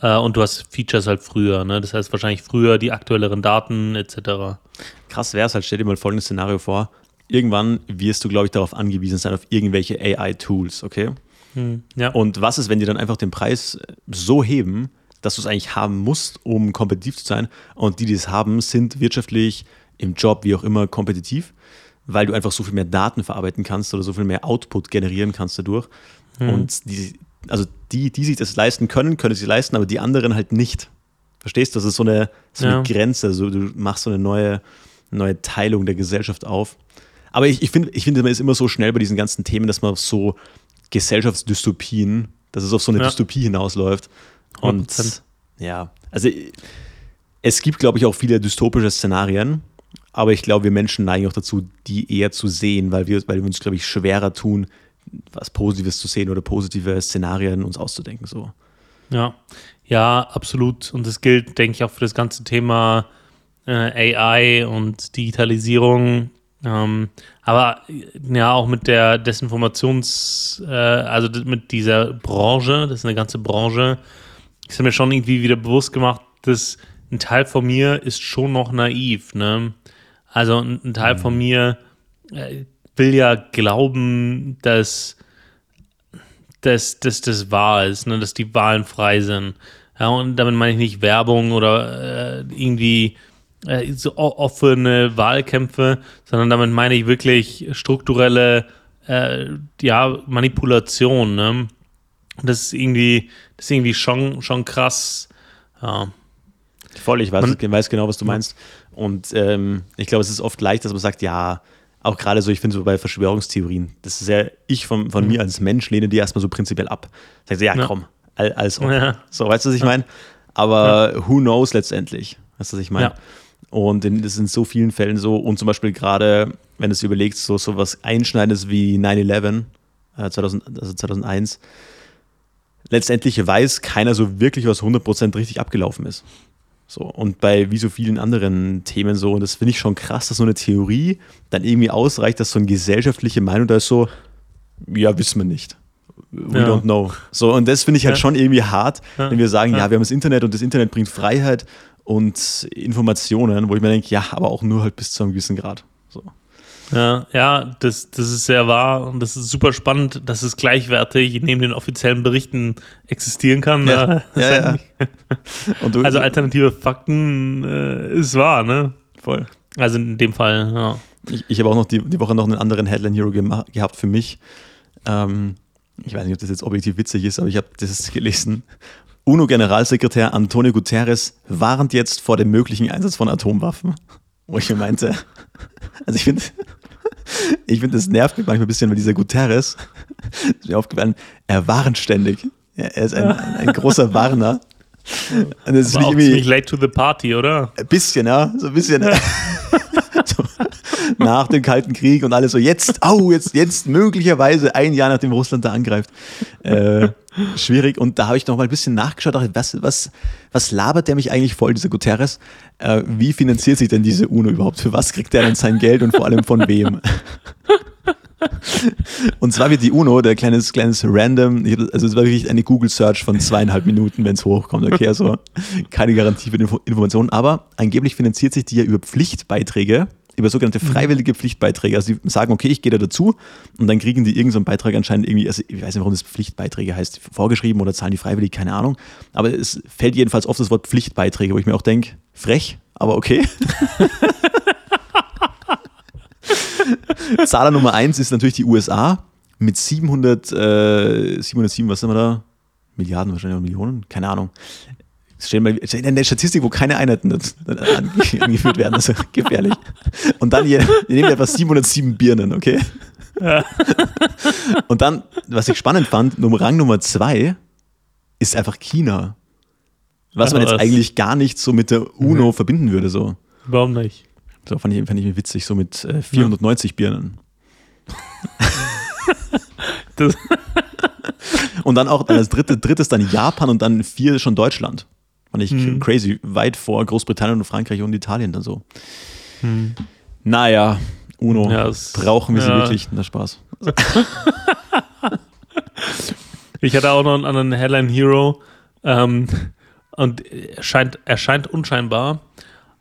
Speaker 2: Äh, und du hast Features halt früher. Ne? Das heißt wahrscheinlich früher die aktuelleren Daten etc.
Speaker 1: Krass wäre es halt, stell dir mal folgendes Szenario vor. Irgendwann wirst du, glaube ich, darauf angewiesen sein, auf irgendwelche AI-Tools, okay?
Speaker 2: Hm, ja.
Speaker 1: Und was ist, wenn die dann einfach den Preis so heben, dass du es eigentlich haben musst, um kompetitiv zu sein? Und die, die es haben, sind wirtschaftlich, im Job, wie auch immer, kompetitiv weil du einfach so viel mehr Daten verarbeiten kannst oder so viel mehr Output generieren kannst dadurch. Mhm. Und die, also die, die sich das leisten können, können es sich leisten, aber die anderen halt nicht. Verstehst du? Das ist so eine, so eine ja. Grenze. Also du machst so eine neue, neue Teilung der Gesellschaft auf. Aber ich, ich finde, ich find, man ist immer so schnell bei diesen ganzen Themen, dass man auf so Gesellschaftsdystopien, dass es auf so eine ja. Dystopie hinausläuft. Und 100%. ja, also es gibt, glaube ich, auch viele dystopische Szenarien, aber ich glaube, wir Menschen neigen auch dazu, die eher zu sehen, weil wir, weil wir uns, glaube ich, schwerer tun, was Positives zu sehen oder positive Szenarien uns auszudenken. So.
Speaker 2: Ja, ja, absolut. Und das gilt, denke ich, auch für das ganze Thema äh, AI und Digitalisierung. Ähm, aber ja, auch mit der Desinformations-, äh, also mit dieser Branche, das ist eine ganze Branche, ist mir schon irgendwie wieder bewusst gemacht, dass ein Teil von mir ist schon noch naiv. Ne? Also ein, ein Teil mhm. von mir äh, will ja glauben, dass, dass, dass das wahr ist, ne? dass die Wahlen frei sind. Ja, und damit meine ich nicht Werbung oder äh, irgendwie äh, so offene Wahlkämpfe, sondern damit meine ich wirklich strukturelle äh, ja, Manipulation. Ne? Das ist irgendwie, das ist irgendwie schon, schon krass. Ja.
Speaker 1: Voll, ich weiß, Man, ich weiß genau, was du meinst. Und ähm, ich glaube, es ist oft leicht, dass man sagt, ja, auch gerade so, ich finde so bei Verschwörungstheorien, das ist ja, ich von, von mhm. mir als Mensch lehne die erstmal so prinzipiell ab. Sag so, ja, ja. komm, all, alles. Ja. So, weißt du, was ich meine? Aber ja. who knows letztendlich? Weißt du, was ich meine? Und in, das ist in so vielen Fällen so, und zum Beispiel gerade, wenn du es überlegst, so, so was Einschneidendes wie 9-11, äh, 2000, also 2001, letztendlich weiß keiner so wirklich, was 100% richtig abgelaufen ist. So, und bei wie so vielen anderen Themen so, und das finde ich schon krass, dass so eine Theorie dann irgendwie ausreicht, dass so eine gesellschaftliche Meinung da ist so, ja, wissen wir nicht. We ja. don't know. So, und das finde ich halt ja. schon irgendwie hart, ja. wenn wir sagen, ja. wir haben das Internet und das Internet bringt Freiheit und Informationen, wo ich mir denke, ja, aber auch nur halt bis zu einem gewissen Grad. So.
Speaker 2: Ja, ja das, das ist sehr wahr und das ist super spannend, dass es gleichwertig neben den offiziellen Berichten existieren kann. Ja, ne? ja, ja. Also alternative Fakten äh, ist wahr, ne?
Speaker 1: Voll.
Speaker 2: Also in dem Fall, ja.
Speaker 1: Ich, ich habe auch noch die, die Woche noch einen anderen Headline Hero gehabt für mich. Ähm, ich weiß nicht, ob das jetzt objektiv witzig ist, aber ich habe das gelesen. UNO-Generalsekretär Antonio Guterres warnt jetzt vor dem möglichen Einsatz von Atomwaffen. Wo ich mir meinte, also ich finde, ich finde, es nervt mich manchmal ein bisschen, weil dieser Guterres, ist mir aufgefallen, er warnt ständig. Er ist ein, ein, ein großer Warner.
Speaker 2: Und das ist auch ziemlich late to the party, oder?
Speaker 1: Ein bisschen, ja. So ein bisschen. Nach dem Kalten Krieg und alle so, jetzt, au, jetzt, jetzt möglicherweise ein Jahr nachdem Russland da angreift. Äh, schwierig. Und da habe ich noch mal ein bisschen nachgeschaut, dachte, was, was, was labert der mich eigentlich voll, dieser Guterres? Äh, wie finanziert sich denn diese UNO überhaupt? Für was kriegt der denn sein Geld und vor allem von wem? Und zwar wird die UNO, der kleines, kleines Random, also es war wirklich eine Google-Search von zweieinhalb Minuten, wenn es hochkommt. Okay, also keine Garantie für die Informationen, aber angeblich finanziert sich die ja über Pflichtbeiträge, über sogenannte mhm. freiwillige Pflichtbeiträge. Also sie sagen, okay, ich gehe da dazu und dann kriegen die irgendeinen so Beitrag anscheinend irgendwie, also ich weiß nicht, warum das Pflichtbeiträge heißt, vorgeschrieben oder zahlen die freiwillig, keine Ahnung. Aber es fällt jedenfalls oft das Wort Pflichtbeiträge, wo ich mir auch denke, frech, aber okay. Zahler Nummer eins ist natürlich die USA mit 700, äh, 707, was sind wir da? Milliarden wahrscheinlich oder Millionen? Keine Ahnung. Wir in der Statistik, wo keine Einheiten angeführt werden, also gefährlich. Und dann hier, wir nehmen etwa 707 Birnen, okay? Ja. Und dann, was ich spannend fand, Rang Nummer zwei ist einfach China. Was man jetzt eigentlich gar nicht so mit der UNO mhm. verbinden würde, so.
Speaker 2: Warum nicht?
Speaker 1: So fand ich, fand ich witzig, so mit äh, 490 ja. Birnen. und dann auch als dritte, drittes dann Japan und dann vier schon Deutschland. Fand ich mhm. crazy. Weit vor Großbritannien und Frankreich und Italien dann so. Mhm. Naja, UNO. Ja, brauchen wir sie ja. wirklich? Na Spaß.
Speaker 2: ich hatte auch noch einen anderen Headline Hero. Ähm, und er scheint, er scheint unscheinbar,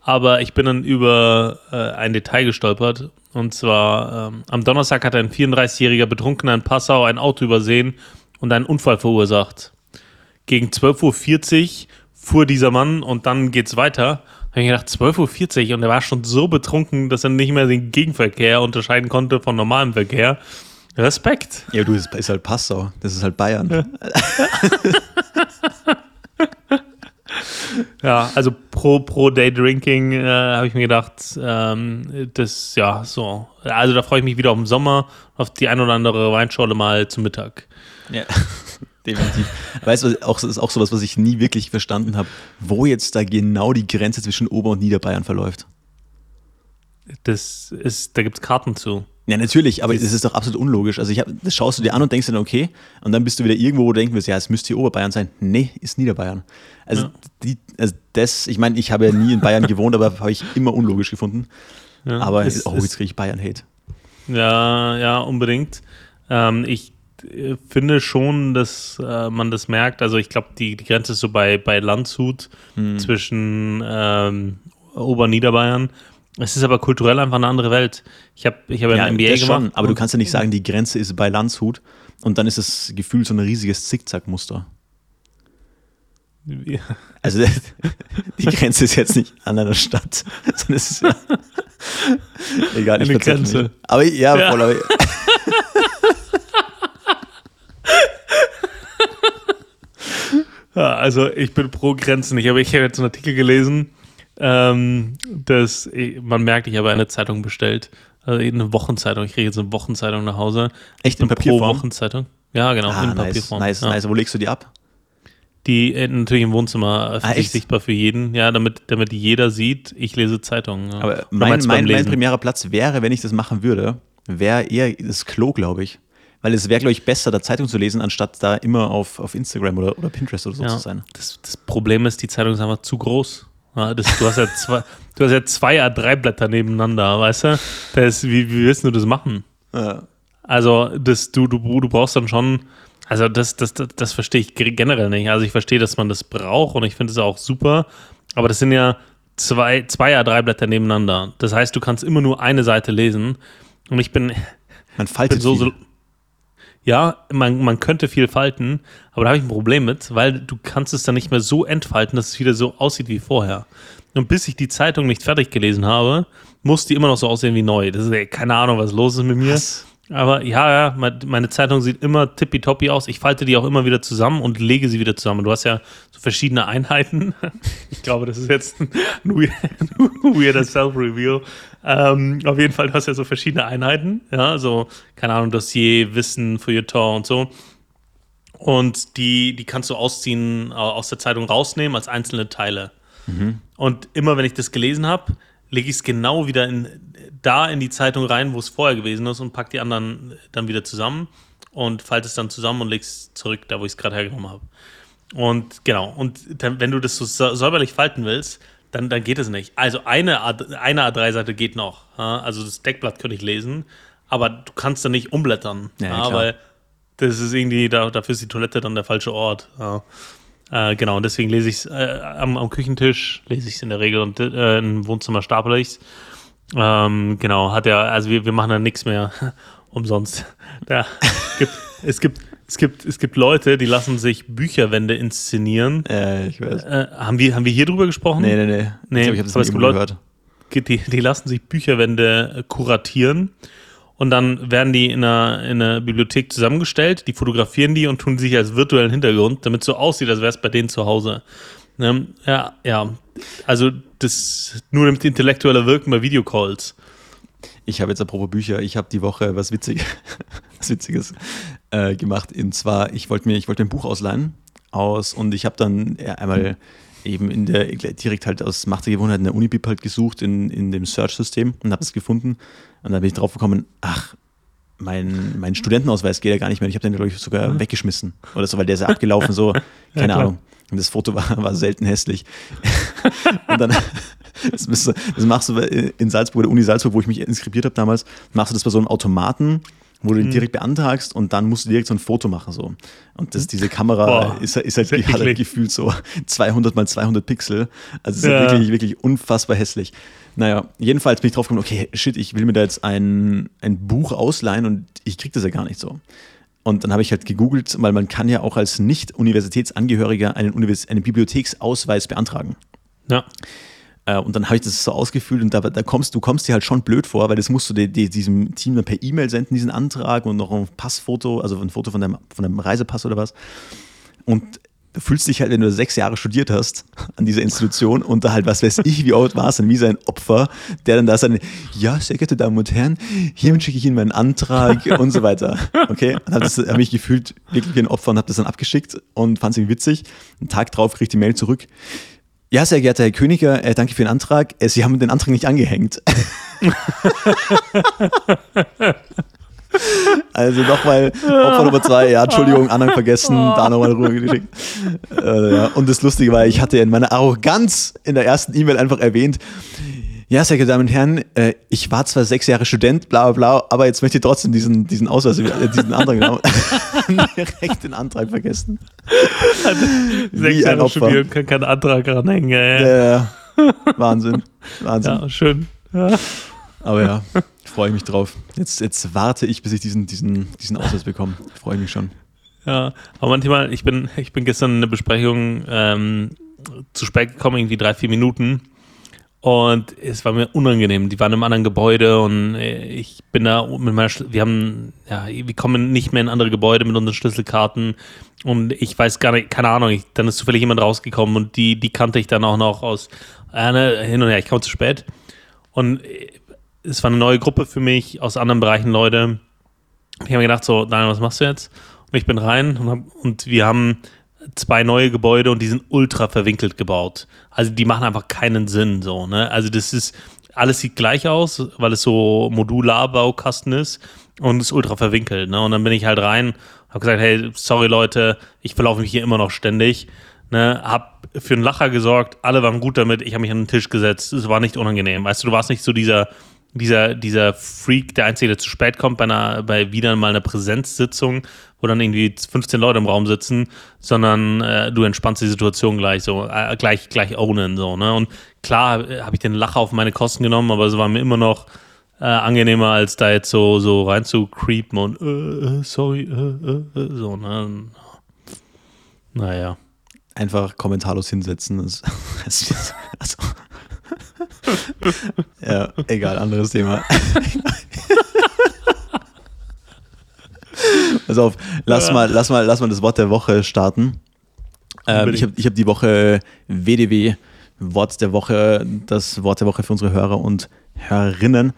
Speaker 2: aber ich bin dann über äh, ein Detail gestolpert. Und zwar ähm, am Donnerstag hat ein 34-jähriger Betrunkener in Passau ein Auto übersehen und einen Unfall verursacht. Gegen 12.40 Uhr fuhr dieser Mann und dann geht's weiter. Da habe ich gedacht, 12.40 Uhr und er war schon so betrunken, dass er nicht mehr den Gegenverkehr unterscheiden konnte von normalem Verkehr. Respekt.
Speaker 1: Ja, du, das ist halt Passau. Das ist halt Bayern. Ja.
Speaker 2: Ja, also pro, pro Day Drinking äh, habe ich mir gedacht, ähm, das, ja, so. Also da freue ich mich wieder auf den Sommer, auf die ein oder andere Weinschorle mal zum Mittag.
Speaker 1: Ja, definitiv. Weißt du, auch, das ist auch sowas, was ich nie wirklich verstanden habe, wo jetzt da genau die Grenze zwischen Ober- und Niederbayern verläuft.
Speaker 2: Das ist, da gibt es Karten zu.
Speaker 1: Ja, natürlich, aber das ist doch absolut unlogisch. Also ich hab, das schaust du dir an und denkst dann, okay, und dann bist du wieder irgendwo, wo du denken wirst, ja, es müsste hier Oberbayern sein. Nee, ist Niederbayern. Also, ja. die, also das, ich meine, ich habe ja nie in Bayern gewohnt, aber habe ich immer unlogisch gefunden. Ja, aber, ist, oh, jetzt kriege ich Bayern-Hate.
Speaker 2: Ja, ja, unbedingt. Ähm, ich finde schon, dass äh, man das merkt. Also ich glaube, die, die Grenze ist so bei, bei Landshut hm. zwischen ähm, Oberniederbayern es ist aber kulturell einfach eine andere Welt. Ich habe ich hab ja,
Speaker 1: ein MBA gemacht. Schon, aber du kannst ja nicht sagen, die Grenze ist bei Landshut und dann ist das Gefühl so ein riesiges Zickzackmuster. Ja. Also die Grenze ist jetzt nicht an einer Stadt, sondern es ist egal, ich
Speaker 2: Eine Grenze.
Speaker 1: Aber ja, ja. voll. Aber,
Speaker 2: ja, also ich bin pro Grenzen. Ich habe ich hab jetzt einen Artikel gelesen, ähm, dass ich, man merkt, ich habe eine Zeitung bestellt. Also eine Wochenzeitung. Ich kriege jetzt eine Wochenzeitung nach Hause.
Speaker 1: Echt in Papierform?
Speaker 2: Pro Wochenzeitung. Ja, genau.
Speaker 1: Ah, in nice, Papierform. Nice, ja. nice. Wo legst du die ab?
Speaker 2: Die äh, natürlich im Wohnzimmer ah, sichtbar für jeden, ja, damit, damit jeder sieht, ich lese Zeitungen. Ja.
Speaker 1: Aber mein, mein, mein primärer Platz wäre, wenn ich das machen würde, wäre eher das Klo, glaube ich. Weil es wäre, glaube ich, besser, da Zeitung zu lesen, anstatt da immer auf, auf Instagram oder, oder Pinterest oder so ja, zu sein.
Speaker 2: Das, das Problem ist, die Zeitung ist einfach zu groß. Ja, das, du, hast ja zwei, du hast ja zwei A3-Blätter nebeneinander, weißt du? Das, wie, wie willst du das machen? Ja. Also, das, du, du, du brauchst dann schon, also das, das, das, das verstehe ich generell nicht. Also ich verstehe, dass man das braucht und ich finde es auch super, aber das sind ja zwei, zwei A3-Blätter nebeneinander. Das heißt, du kannst immer nur eine Seite lesen und ich bin.
Speaker 1: Man faltet bin so, so,
Speaker 2: ja, man, man könnte viel falten, aber da habe ich ein Problem mit, weil du kannst es dann nicht mehr so entfalten, dass es wieder so aussieht wie vorher. Und bis ich die Zeitung nicht fertig gelesen habe, muss die immer noch so aussehen wie neu. Das ist ey, keine Ahnung, was los ist mit mir. Was? Aber ja, ja, meine Zeitung sieht immer tippitoppi aus. Ich falte die auch immer wieder zusammen und lege sie wieder zusammen. Du hast ja so verschiedene Einheiten. Ich glaube, das ist jetzt ein weirder Self-Review. Ähm, auf jeden Fall, du hast ja so verschiedene Einheiten. Ja, so, keine Ahnung, Dossier, Wissen, Feuilleton und so. Und die, die kannst du ausziehen, aus der Zeitung rausnehmen als einzelne Teile. Mhm. Und immer, wenn ich das gelesen habe, lege ich es genau wieder in, da in die Zeitung rein, wo es vorher gewesen ist und packe die anderen dann wieder zusammen und falte es dann zusammen und lege es zurück, da wo ich es gerade hergenommen habe. Und genau, und dann, wenn du das so säuberlich falten willst, dann, dann geht es nicht. Also eine, A, eine A3-Seite geht noch. Also das Deckblatt könnte ich lesen, aber du kannst da nicht umblättern. Ja, ja, weil das ist irgendwie, da, dafür ist die Toilette dann der falsche Ort. Äh, genau, und deswegen lese ich es äh, am, am, Küchentisch, lese ich es in der Regel und äh, im Wohnzimmer stapel ich es. Ähm, genau, hat er, also wir, wir machen da nichts mehr umsonst. Da gibt, es gibt es gibt, es gibt Leute, die lassen sich Bücherwände inszenieren.
Speaker 1: Ja, ich weiß.
Speaker 2: Äh, haben, wir, haben wir hier drüber gesprochen?
Speaker 1: Nee, nee, nee.
Speaker 2: nee ich habe das nicht gehört. Die, die lassen sich Bücherwände kuratieren und dann werden die in einer, in einer Bibliothek zusammengestellt, die fotografieren die und tun sich als virtuellen Hintergrund, damit es so aussieht, als wäre es bei denen zu Hause. Ne? Ja, ja. Also das nur damit intellektueller Wirken bei Videocalls.
Speaker 1: Ich habe jetzt apropos Bücher, ich habe die Woche was, Witzig, was Witziges äh, gemacht. Und zwar, ich wollte mir, ich wollte ein Buch ausleihen aus und ich habe dann ja, einmal eben in der, direkt halt aus Macht der Gewohnheit in der Unibib halt gesucht in, in dem Search-System und habe es gefunden. Und dann bin ich drauf gekommen, ach, mein, mein Studentenausweis geht ja gar nicht mehr. Ich habe den, glaube ich, sogar mhm. weggeschmissen. Oder so, weil der ist ja abgelaufen, so, keine ja, Ahnung. Und das Foto war, war selten hässlich. und dann, das, du, das, machst du in Salzburg, der Uni Salzburg, wo ich mich inskribiert habe damals, machst du das bei so einem Automaten wo du den mhm. direkt beantragst und dann musst du direkt so ein Foto machen. So. Und das, diese Kamera ist, ist, halt, hat halt gefühlt so 200 mal 200 Pixel. Also es ist ja. halt wirklich, wirklich unfassbar hässlich. Naja, jedenfalls bin ich drauf gekommen, okay, shit, ich will mir da jetzt ein, ein Buch ausleihen und ich krieg das ja gar nicht so. Und dann habe ich halt gegoogelt, weil man kann ja auch als Nicht-Universitätsangehöriger einen, Univers einen Bibliotheksausweis beantragen.
Speaker 2: Ja.
Speaker 1: Äh, und dann habe ich das so ausgefüllt und da, da, kommst du kommst dir halt schon blöd vor, weil das musst du dir, dir diesem Team dann per E-Mail senden, diesen Antrag und noch ein Passfoto, also ein Foto von deinem, von deinem Reisepass oder was. Und du fühlst dich halt, wenn du sechs Jahre studiert hast an dieser Institution und da halt, was weiß ich, wie alt warst, dann wie sein Opfer, der dann da seine, ja, sehr geehrte Damen und Herren, hiermit schicke ich Ihnen meinen Antrag und so weiter. Okay? Und habe hab mich gefühlt wirklich wie ein Opfer und habe das dann abgeschickt und fand es irgendwie witzig. Einen Tag drauf krieg ich die Mail zurück. Ja, sehr geehrter Herr Königer, äh, danke für den Antrag. Äh, Sie haben den Antrag nicht angehängt. also nochmal Opfer Nummer zwei, ja, Entschuldigung, Anhang vergessen, da nochmal rübergeschickt. Äh, ja. Und das Lustige war, ich hatte in meiner Arroganz in der ersten E-Mail einfach erwähnt, ja, sehr geehrte Damen und Herren, äh, ich war zwar sechs Jahre Student, bla bla bla, aber jetzt möchte ich trotzdem diesen, diesen Ausweis, äh, diesen Antrag genau, direkt den Antrag vergessen.
Speaker 2: sechs Jahre studieren, kann keinen Antrag ranhängen. Ja,
Speaker 1: ja. Wahnsinn. Wahnsinn.
Speaker 2: Ja, schön. Ja.
Speaker 1: Aber ja, freue ich mich drauf. Jetzt, jetzt warte ich, bis ich diesen, diesen, diesen Ausweis bekomme. Freue ich mich schon.
Speaker 2: Ja, aber manchmal, ich bin, ich bin gestern in eine Besprechung ähm, zu spät gekommen, irgendwie drei, vier Minuten. Und es war mir unangenehm. Die waren im anderen Gebäude und äh, ich bin da mit meiner, Schl wir haben, ja, wir kommen nicht mehr in andere Gebäude mit unseren Schlüsselkarten und ich weiß gar nicht, keine Ahnung, ich, dann ist zufällig jemand rausgekommen und die, die kannte ich dann auch noch aus, äh, ne, hin und her, ich kam zu spät. Und äh, es war eine neue Gruppe für mich, aus anderen Bereichen Leute. Ich habe mir gedacht so, Daniel, was machst du jetzt? Und ich bin rein und, hab, und wir haben zwei neue Gebäude und die sind ultra verwinkelt gebaut. Also die machen einfach keinen Sinn so, ne? Also das ist alles sieht gleich aus, weil es so Modularbaukasten ist und ist ultra verwinkelt, ne? Und dann bin ich halt rein, habe gesagt, hey, sorry Leute, ich verlaufe mich hier immer noch ständig, ne? Hab für einen Lacher gesorgt, alle waren gut damit, ich habe mich an den Tisch gesetzt, es war nicht unangenehm. Weißt du, du warst nicht so dieser dieser, dieser Freak, der Einzige, der zu spät kommt bei, einer, bei wieder mal einer Präsenzsitzung, wo dann irgendwie 15 Leute im Raum sitzen, sondern äh, du entspannst die Situation gleich so, äh, gleich, gleich ownen, so, ne? Und klar äh, habe ich den Lacher auf meine Kosten genommen, aber es war mir immer noch äh, angenehmer, als da jetzt so, so rein zu creepen und äh, äh, sorry, so, ne? Naja.
Speaker 1: Einfach kommentarlos hinsetzen. Das, das, also, ja, egal, anderes Thema. Pass auf, lass mal, lass mal, lass mal das Wort der Woche starten. Ähm, ich habe ich hab die Woche WDW, Wort der Woche, das Wort der Woche für unsere Hörer und Hörerinnen.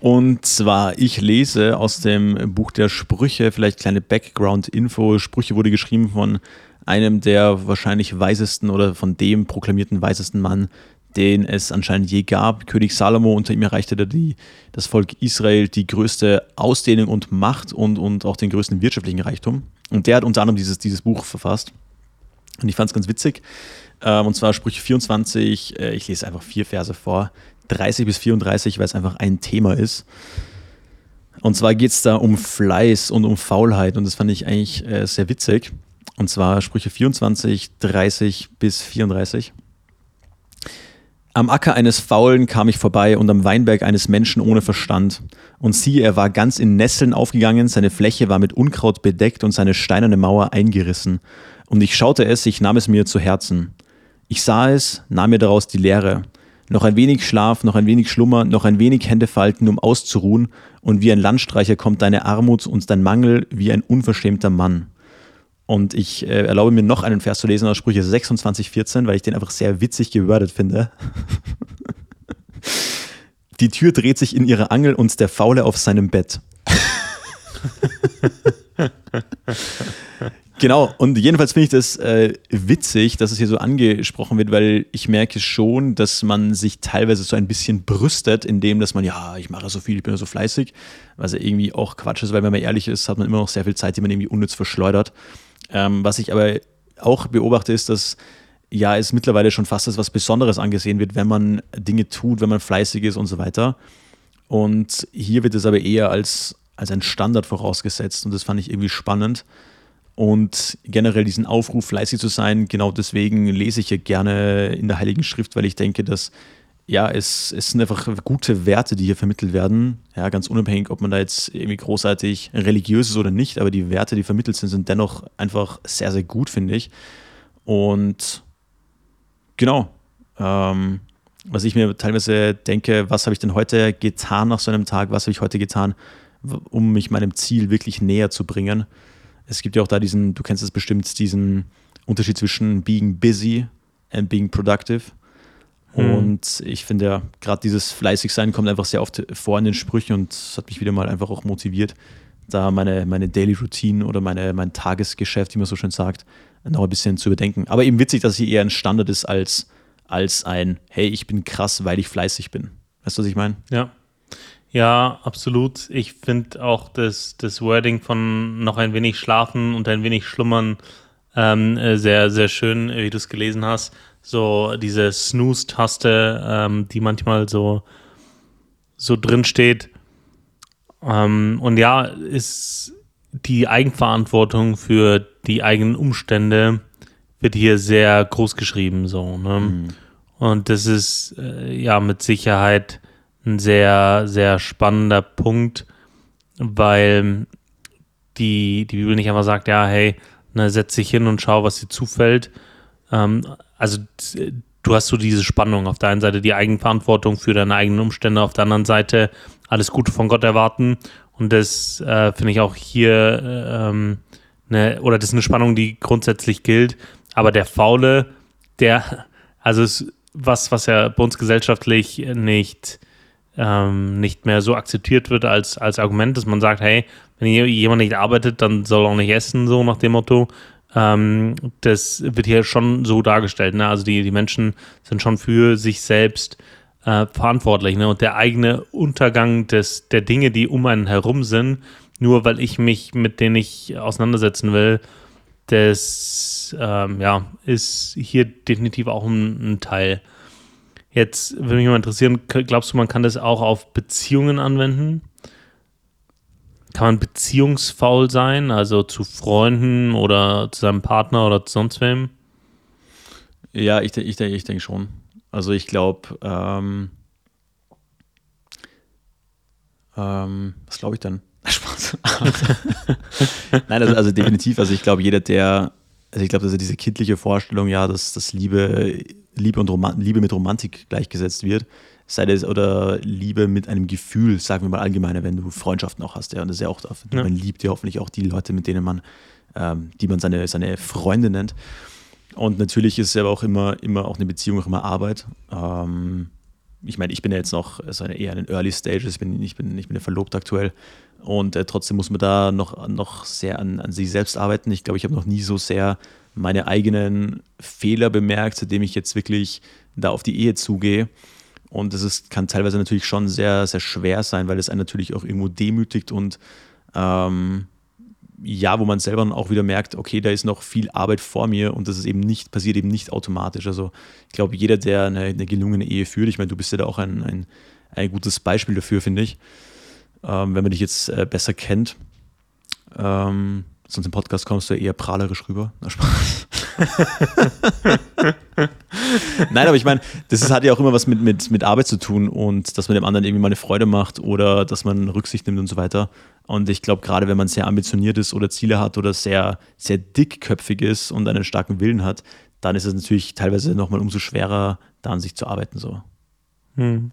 Speaker 1: Und zwar, ich lese aus dem Buch der Sprüche, vielleicht kleine Background-Info. Sprüche wurde geschrieben von einem der wahrscheinlich weisesten oder von dem proklamierten weisesten Mann den es anscheinend je gab. König Salomo, unter ihm erreichte er die, das Volk Israel die größte Ausdehnung und Macht und, und auch den größten wirtschaftlichen Reichtum. Und der hat unter anderem dieses, dieses Buch verfasst. Und ich fand es ganz witzig. Ähm, und zwar Sprüche 24, äh, ich lese einfach vier Verse vor, 30 bis 34, weil es einfach ein Thema ist. Und zwar geht es da um Fleiß und um Faulheit und das fand ich eigentlich äh, sehr witzig. Und zwar Sprüche 24, 30 bis 34. Am Acker eines Faulen kam ich vorbei und am Weinberg eines Menschen ohne Verstand. Und siehe, er war ganz in Nesseln aufgegangen, seine Fläche war mit Unkraut bedeckt und seine steinerne Mauer eingerissen. Und ich schaute es, ich nahm es mir zu Herzen. Ich sah es, nahm mir daraus die Lehre. Noch ein wenig Schlaf, noch ein wenig Schlummer, noch ein wenig Hände falten, um auszuruhen, und wie ein Landstreicher kommt deine Armut und dein Mangel wie ein unverschämter Mann. Und ich äh, erlaube mir noch einen Vers zu lesen aus Sprüche 26, 14, weil ich den einfach sehr witzig gewordet finde. Die Tür dreht sich in ihre Angel und der Faule auf seinem Bett. genau, und jedenfalls finde ich das äh, witzig, dass es hier so angesprochen wird, weil ich merke schon, dass man sich teilweise so ein bisschen brüstet, indem dass man, ja, ich mache so viel, ich bin so fleißig, was ja irgendwie auch Quatsch ist, weil wenn man ehrlich ist, hat man immer noch sehr viel Zeit, die man irgendwie unnütz verschleudert. Ähm, was ich aber auch beobachte, ist, dass ja es mittlerweile schon fast als was Besonderes angesehen wird, wenn man Dinge tut, wenn man fleißig ist und so weiter. Und hier wird es aber eher als, als ein Standard vorausgesetzt und das fand ich irgendwie spannend. Und generell diesen Aufruf, fleißig zu sein, genau deswegen lese ich ja gerne in der Heiligen Schrift, weil ich denke, dass ja, es, es sind einfach gute Werte, die hier vermittelt werden. Ja, ganz unabhängig, ob man da jetzt irgendwie großartig religiös ist oder nicht, aber die Werte, die vermittelt sind, sind dennoch einfach sehr, sehr gut, finde ich. Und genau, ähm, was ich mir teilweise denke, was habe ich denn heute getan nach so einem Tag, was habe ich heute getan, um mich meinem Ziel wirklich näher zu bringen. Es gibt ja auch da diesen, du kennst es bestimmt, diesen Unterschied zwischen being busy and being productive. Mhm. Und ich finde ja, gerade dieses Fleißigsein kommt einfach sehr oft vor in den Sprüchen und hat mich wieder mal einfach auch motiviert, da meine, meine Daily Routine oder meine, mein Tagesgeschäft, wie man so schön sagt, noch ein bisschen zu überdenken. Aber eben witzig, dass hier eher ein Standard ist als, als ein, hey, ich bin krass, weil ich fleißig bin. Weißt du, was ich meine?
Speaker 2: Ja. Ja, absolut. Ich finde auch das, das Wording von noch ein wenig schlafen und ein wenig schlummern ähm, äh, sehr, sehr schön, wie du es gelesen hast so diese Snooze-Taste, ähm, die manchmal so, so drin steht. Ähm, und ja, ist die Eigenverantwortung für die eigenen Umstände wird hier sehr groß geschrieben, so, ne? Mhm. Und das ist äh, ja mit Sicherheit ein sehr, sehr spannender Punkt, weil die, die Bibel nicht einfach sagt, ja, hey, ne, setz dich hin und schau, was dir zufällt, ähm, also du hast so diese Spannung. Auf der einen Seite die Eigenverantwortung für deine eigenen Umstände, auf der anderen Seite alles Gute von Gott erwarten. Und das äh, finde ich auch hier, ähm, ne, oder das ist eine Spannung, die grundsätzlich gilt. Aber der Faule, der, also ist was, was ja bei uns gesellschaftlich nicht, ähm, nicht mehr so akzeptiert wird als, als Argument, dass man sagt, hey, wenn jemand nicht arbeitet, dann soll er auch nicht essen, so nach dem Motto. Ähm, das wird hier schon so dargestellt. Ne? Also die, die Menschen sind schon für sich selbst äh, verantwortlich. Ne? Und der eigene Untergang des, der Dinge, die um einen herum sind, nur weil ich mich mit denen ich auseinandersetzen will, das ähm, ja, ist hier definitiv auch ein, ein Teil. Jetzt würde mich mal interessieren, glaubst du, man kann das auch auf Beziehungen anwenden? Kann man beziehungsfaul sein, also zu Freunden oder zu seinem Partner oder zu sonst wem?
Speaker 1: Ja, ich, ich, ich denke schon. Also ich glaube, ähm, ähm, was glaube ich denn? Spaß. Nein, also, also, definitiv. Also ich glaube, jeder, der, also ich glaube, dass diese kindliche Vorstellung, ja, dass, dass Liebe, Liebe und Roman Liebe mit Romantik gleichgesetzt wird, sei das oder Liebe mit einem Gefühl, sagen wir mal allgemeiner, wenn du Freundschaften auch hast, ja, und das ist ja auch, ja. man liebt ja hoffentlich auch die Leute, mit denen man, ähm, die man seine, seine Freunde nennt. Und natürlich ist es aber auch immer, immer auch eine Beziehung, auch immer Arbeit. Ähm, ich meine, ich bin ja jetzt noch also eher in den Early Stages, ich bin, ich bin, ich bin ja verlobt aktuell und äh, trotzdem muss man da noch, noch sehr an, an sich selbst arbeiten. Ich glaube, ich habe noch nie so sehr meine eigenen Fehler bemerkt, seitdem ich jetzt wirklich da auf die Ehe zugehe. Und das kann teilweise natürlich schon sehr, sehr schwer sein, weil es einen natürlich auch irgendwo demütigt und ähm, ja, wo man selber auch wieder merkt, okay, da ist noch viel Arbeit vor mir und das ist eben nicht, passiert eben nicht automatisch. Also ich glaube, jeder, der eine, eine gelungene Ehe führt, ich meine, du bist ja da auch ein, ein, ein gutes Beispiel dafür, finde ich, ähm, wenn man dich jetzt äh, besser kennt. Ähm, sonst im Podcast kommst du eher prahlerisch rüber. Na, Spaß. Nein, aber ich meine, das ist, hat ja auch immer was mit, mit, mit Arbeit zu tun und dass man dem anderen irgendwie mal eine Freude macht oder dass man Rücksicht nimmt und so weiter. Und ich glaube, gerade wenn man sehr ambitioniert ist oder Ziele hat oder sehr, sehr dickköpfig ist und einen starken Willen hat, dann ist es natürlich teilweise nochmal umso schwerer, da an sich zu arbeiten. So.
Speaker 2: Hm.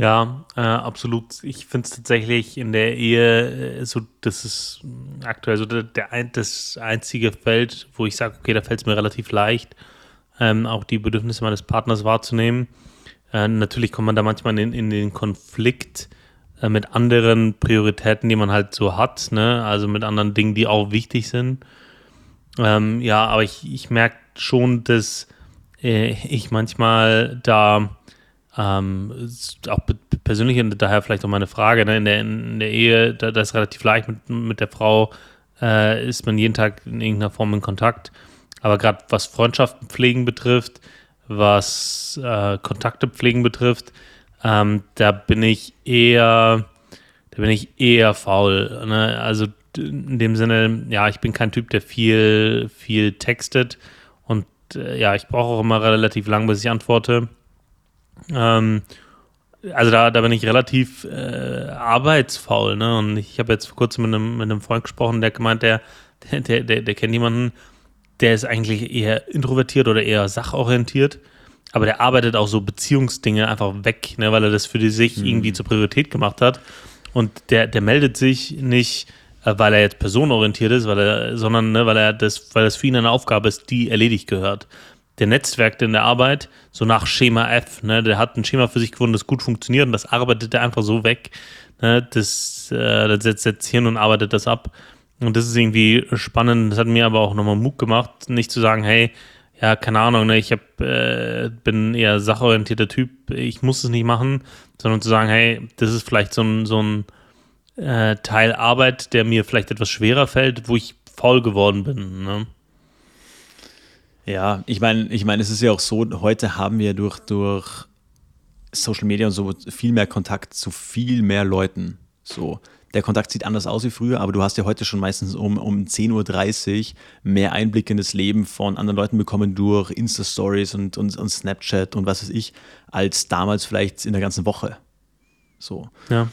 Speaker 2: Ja, äh, absolut. Ich finde es tatsächlich in der Ehe äh, so, das ist aktuell so der, der das einzige Feld, wo ich sage, okay, da fällt es mir relativ leicht, ähm, auch die Bedürfnisse meines Partners wahrzunehmen. Äh, natürlich kommt man da manchmal in, in den Konflikt äh, mit anderen Prioritäten, die man halt so hat, ne? also mit anderen Dingen, die auch wichtig sind. Ähm, ja, aber ich, ich merke schon, dass äh, ich manchmal da ähm, auch persönlich daher vielleicht auch meine Frage, ne? in, der, in der Ehe, da, das ist relativ leicht mit, mit der Frau, äh, ist man jeden Tag in irgendeiner Form in Kontakt. Aber gerade was Freundschaften pflegen betrifft, was äh, Kontakte pflegen betrifft, ähm, da bin ich eher, da bin ich eher faul. Ne? Also in dem Sinne, ja, ich bin kein Typ, der viel, viel textet und äh, ja, ich brauche auch immer relativ lang, bis ich antworte. Ähm, also da, da bin ich relativ äh, arbeitsfaul, ne? Und ich habe jetzt vor kurzem mit einem, mit einem Freund gesprochen, der gemeint, der, der, der, der kennt jemanden, der ist eigentlich eher introvertiert oder eher sachorientiert, aber der arbeitet auch so Beziehungsdinge einfach weg, ne, weil er das für die sich mhm. irgendwie zur Priorität gemacht hat. Und der, der meldet sich nicht, äh, weil er jetzt personenorientiert ist, weil er, sondern ne, weil er das, weil das für ihn eine Aufgabe ist, die erledigt gehört der Netzwerk in der Arbeit, so nach Schema F. Ne? Der hat ein Schema für sich gefunden, das gut funktioniert und das arbeitet er einfach so weg. Ne? Das, äh, das setzt jetzt hin und arbeitet das ab. Und das ist irgendwie spannend. Das hat mir aber auch nochmal Mut gemacht, nicht zu sagen, hey, ja, keine Ahnung, ne, ich hab, äh, bin eher sachorientierter Typ, ich muss es nicht machen, sondern zu sagen, hey, das ist vielleicht so ein, so ein äh, Teil Arbeit, der mir vielleicht etwas schwerer fällt, wo ich faul geworden bin. Ne?
Speaker 1: Ja, ich meine, ich meine, es ist ja auch so, heute haben wir durch, durch Social Media und so viel mehr Kontakt zu viel mehr Leuten. So. Der Kontakt sieht anders aus wie früher, aber du hast ja heute schon meistens um, um 10.30 Uhr mehr Einblick in das Leben von anderen Leuten bekommen durch Insta-Stories und, und, und Snapchat und was weiß ich, als damals vielleicht in der ganzen Woche. So.
Speaker 2: Ja.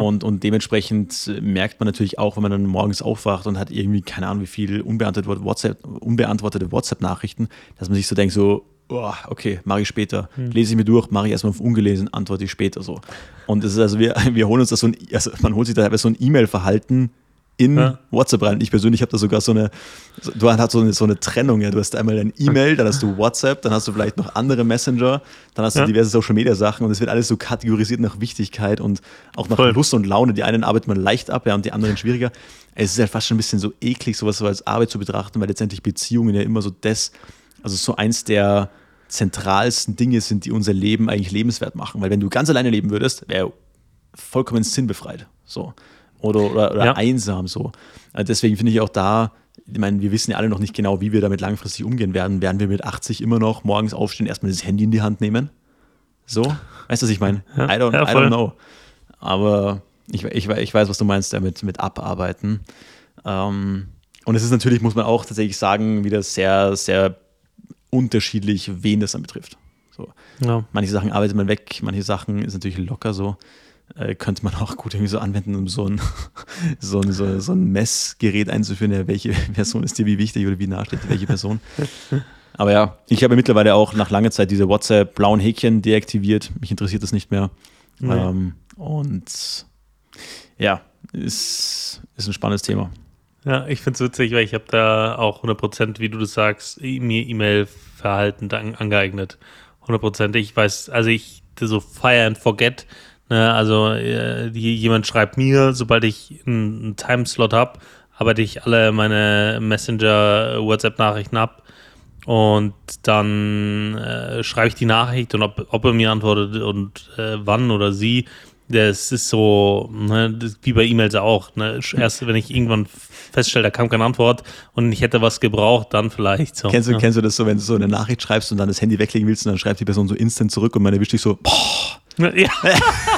Speaker 1: Und, und dementsprechend merkt man natürlich auch, wenn man dann morgens aufwacht und hat irgendwie, keine Ahnung, wie viel unbeantwortete WhatsApp, unbeantwortete WhatsApp-Nachrichten, dass man sich so denkt, so, oh, okay, mache ich später. Hm. Lese ich mir durch, mache ich erstmal auf ungelesen, antworte ich später so. Und es ist also, wir, wir holen uns da so ein, also man holt sich da so ein E-Mail-Verhalten in ja. WhatsApp rein. Ich persönlich habe da sogar so eine, du hast so eine, so eine Trennung, ja. Du hast einmal dein E-Mail, dann hast du WhatsApp, dann hast du vielleicht noch andere Messenger, dann hast du ja. diverse Social Media Sachen und es wird alles so kategorisiert nach Wichtigkeit und auch nach Voll. Lust und Laune. Die einen arbeitet man leicht ab, ja, und die anderen schwieriger. Es ist halt fast schon ein bisschen so eklig, sowas so als Arbeit zu betrachten, weil letztendlich Beziehungen ja immer so das, also so eins der zentralsten Dinge sind, die unser Leben eigentlich lebenswert machen. Weil wenn du ganz alleine leben würdest, wäre vollkommen sinnbefreit. So oder, oder, oder ja. einsam so. Also deswegen finde ich auch da, ich meine, wir wissen ja alle noch nicht genau, wie wir damit langfristig umgehen werden. Werden wir mit 80 immer noch morgens aufstehen, erstmal das Handy in die Hand nehmen? So? Weißt du, was ich meine? Ja, I, don't, ja, I don't know. Aber ich, ich, ich weiß, was du meinst damit mit Abarbeiten. Ähm, und es ist natürlich, muss man auch tatsächlich sagen, wieder sehr, sehr unterschiedlich, wen das dann betrifft. So. Ja. Manche Sachen arbeitet man weg, manche Sachen ist natürlich locker so äh, könnte man auch gut irgendwie so anwenden, um so ein, so ein, so, so ein Messgerät einzuführen, ja, welche Person ist dir wie wichtig oder wie nah steht welche Person. Aber ja, ich habe mittlerweile auch nach langer Zeit diese WhatsApp-blauen Häkchen deaktiviert. Mich interessiert das nicht mehr. Nee. Ähm, und ja, ist, ist ein spannendes Thema.
Speaker 2: Ja, ich finde es witzig, weil ich habe da auch 100%, wie du das sagst, mir E-Mail-Verhalten angeeignet. 100%. Ich weiß, also ich so Fire and Forget Ne, also äh, jemand schreibt mir, sobald ich einen, einen Timeslot habe, arbeite ich alle meine Messenger-WhatsApp-Nachrichten ab und dann äh, schreibe ich die Nachricht und ob, ob er mir antwortet und äh, wann oder sie. Das ist so, ne, das, wie bei E-Mails auch. Ne? Erst wenn ich irgendwann feststelle, da kam keine Antwort und ich hätte was gebraucht, dann vielleicht. So.
Speaker 1: Kennst, du, ja. kennst du das so, wenn du so eine Nachricht schreibst und dann das Handy weglegen willst und dann schreibt die Person so instant zurück und man erwischt dich so, boah. Ja.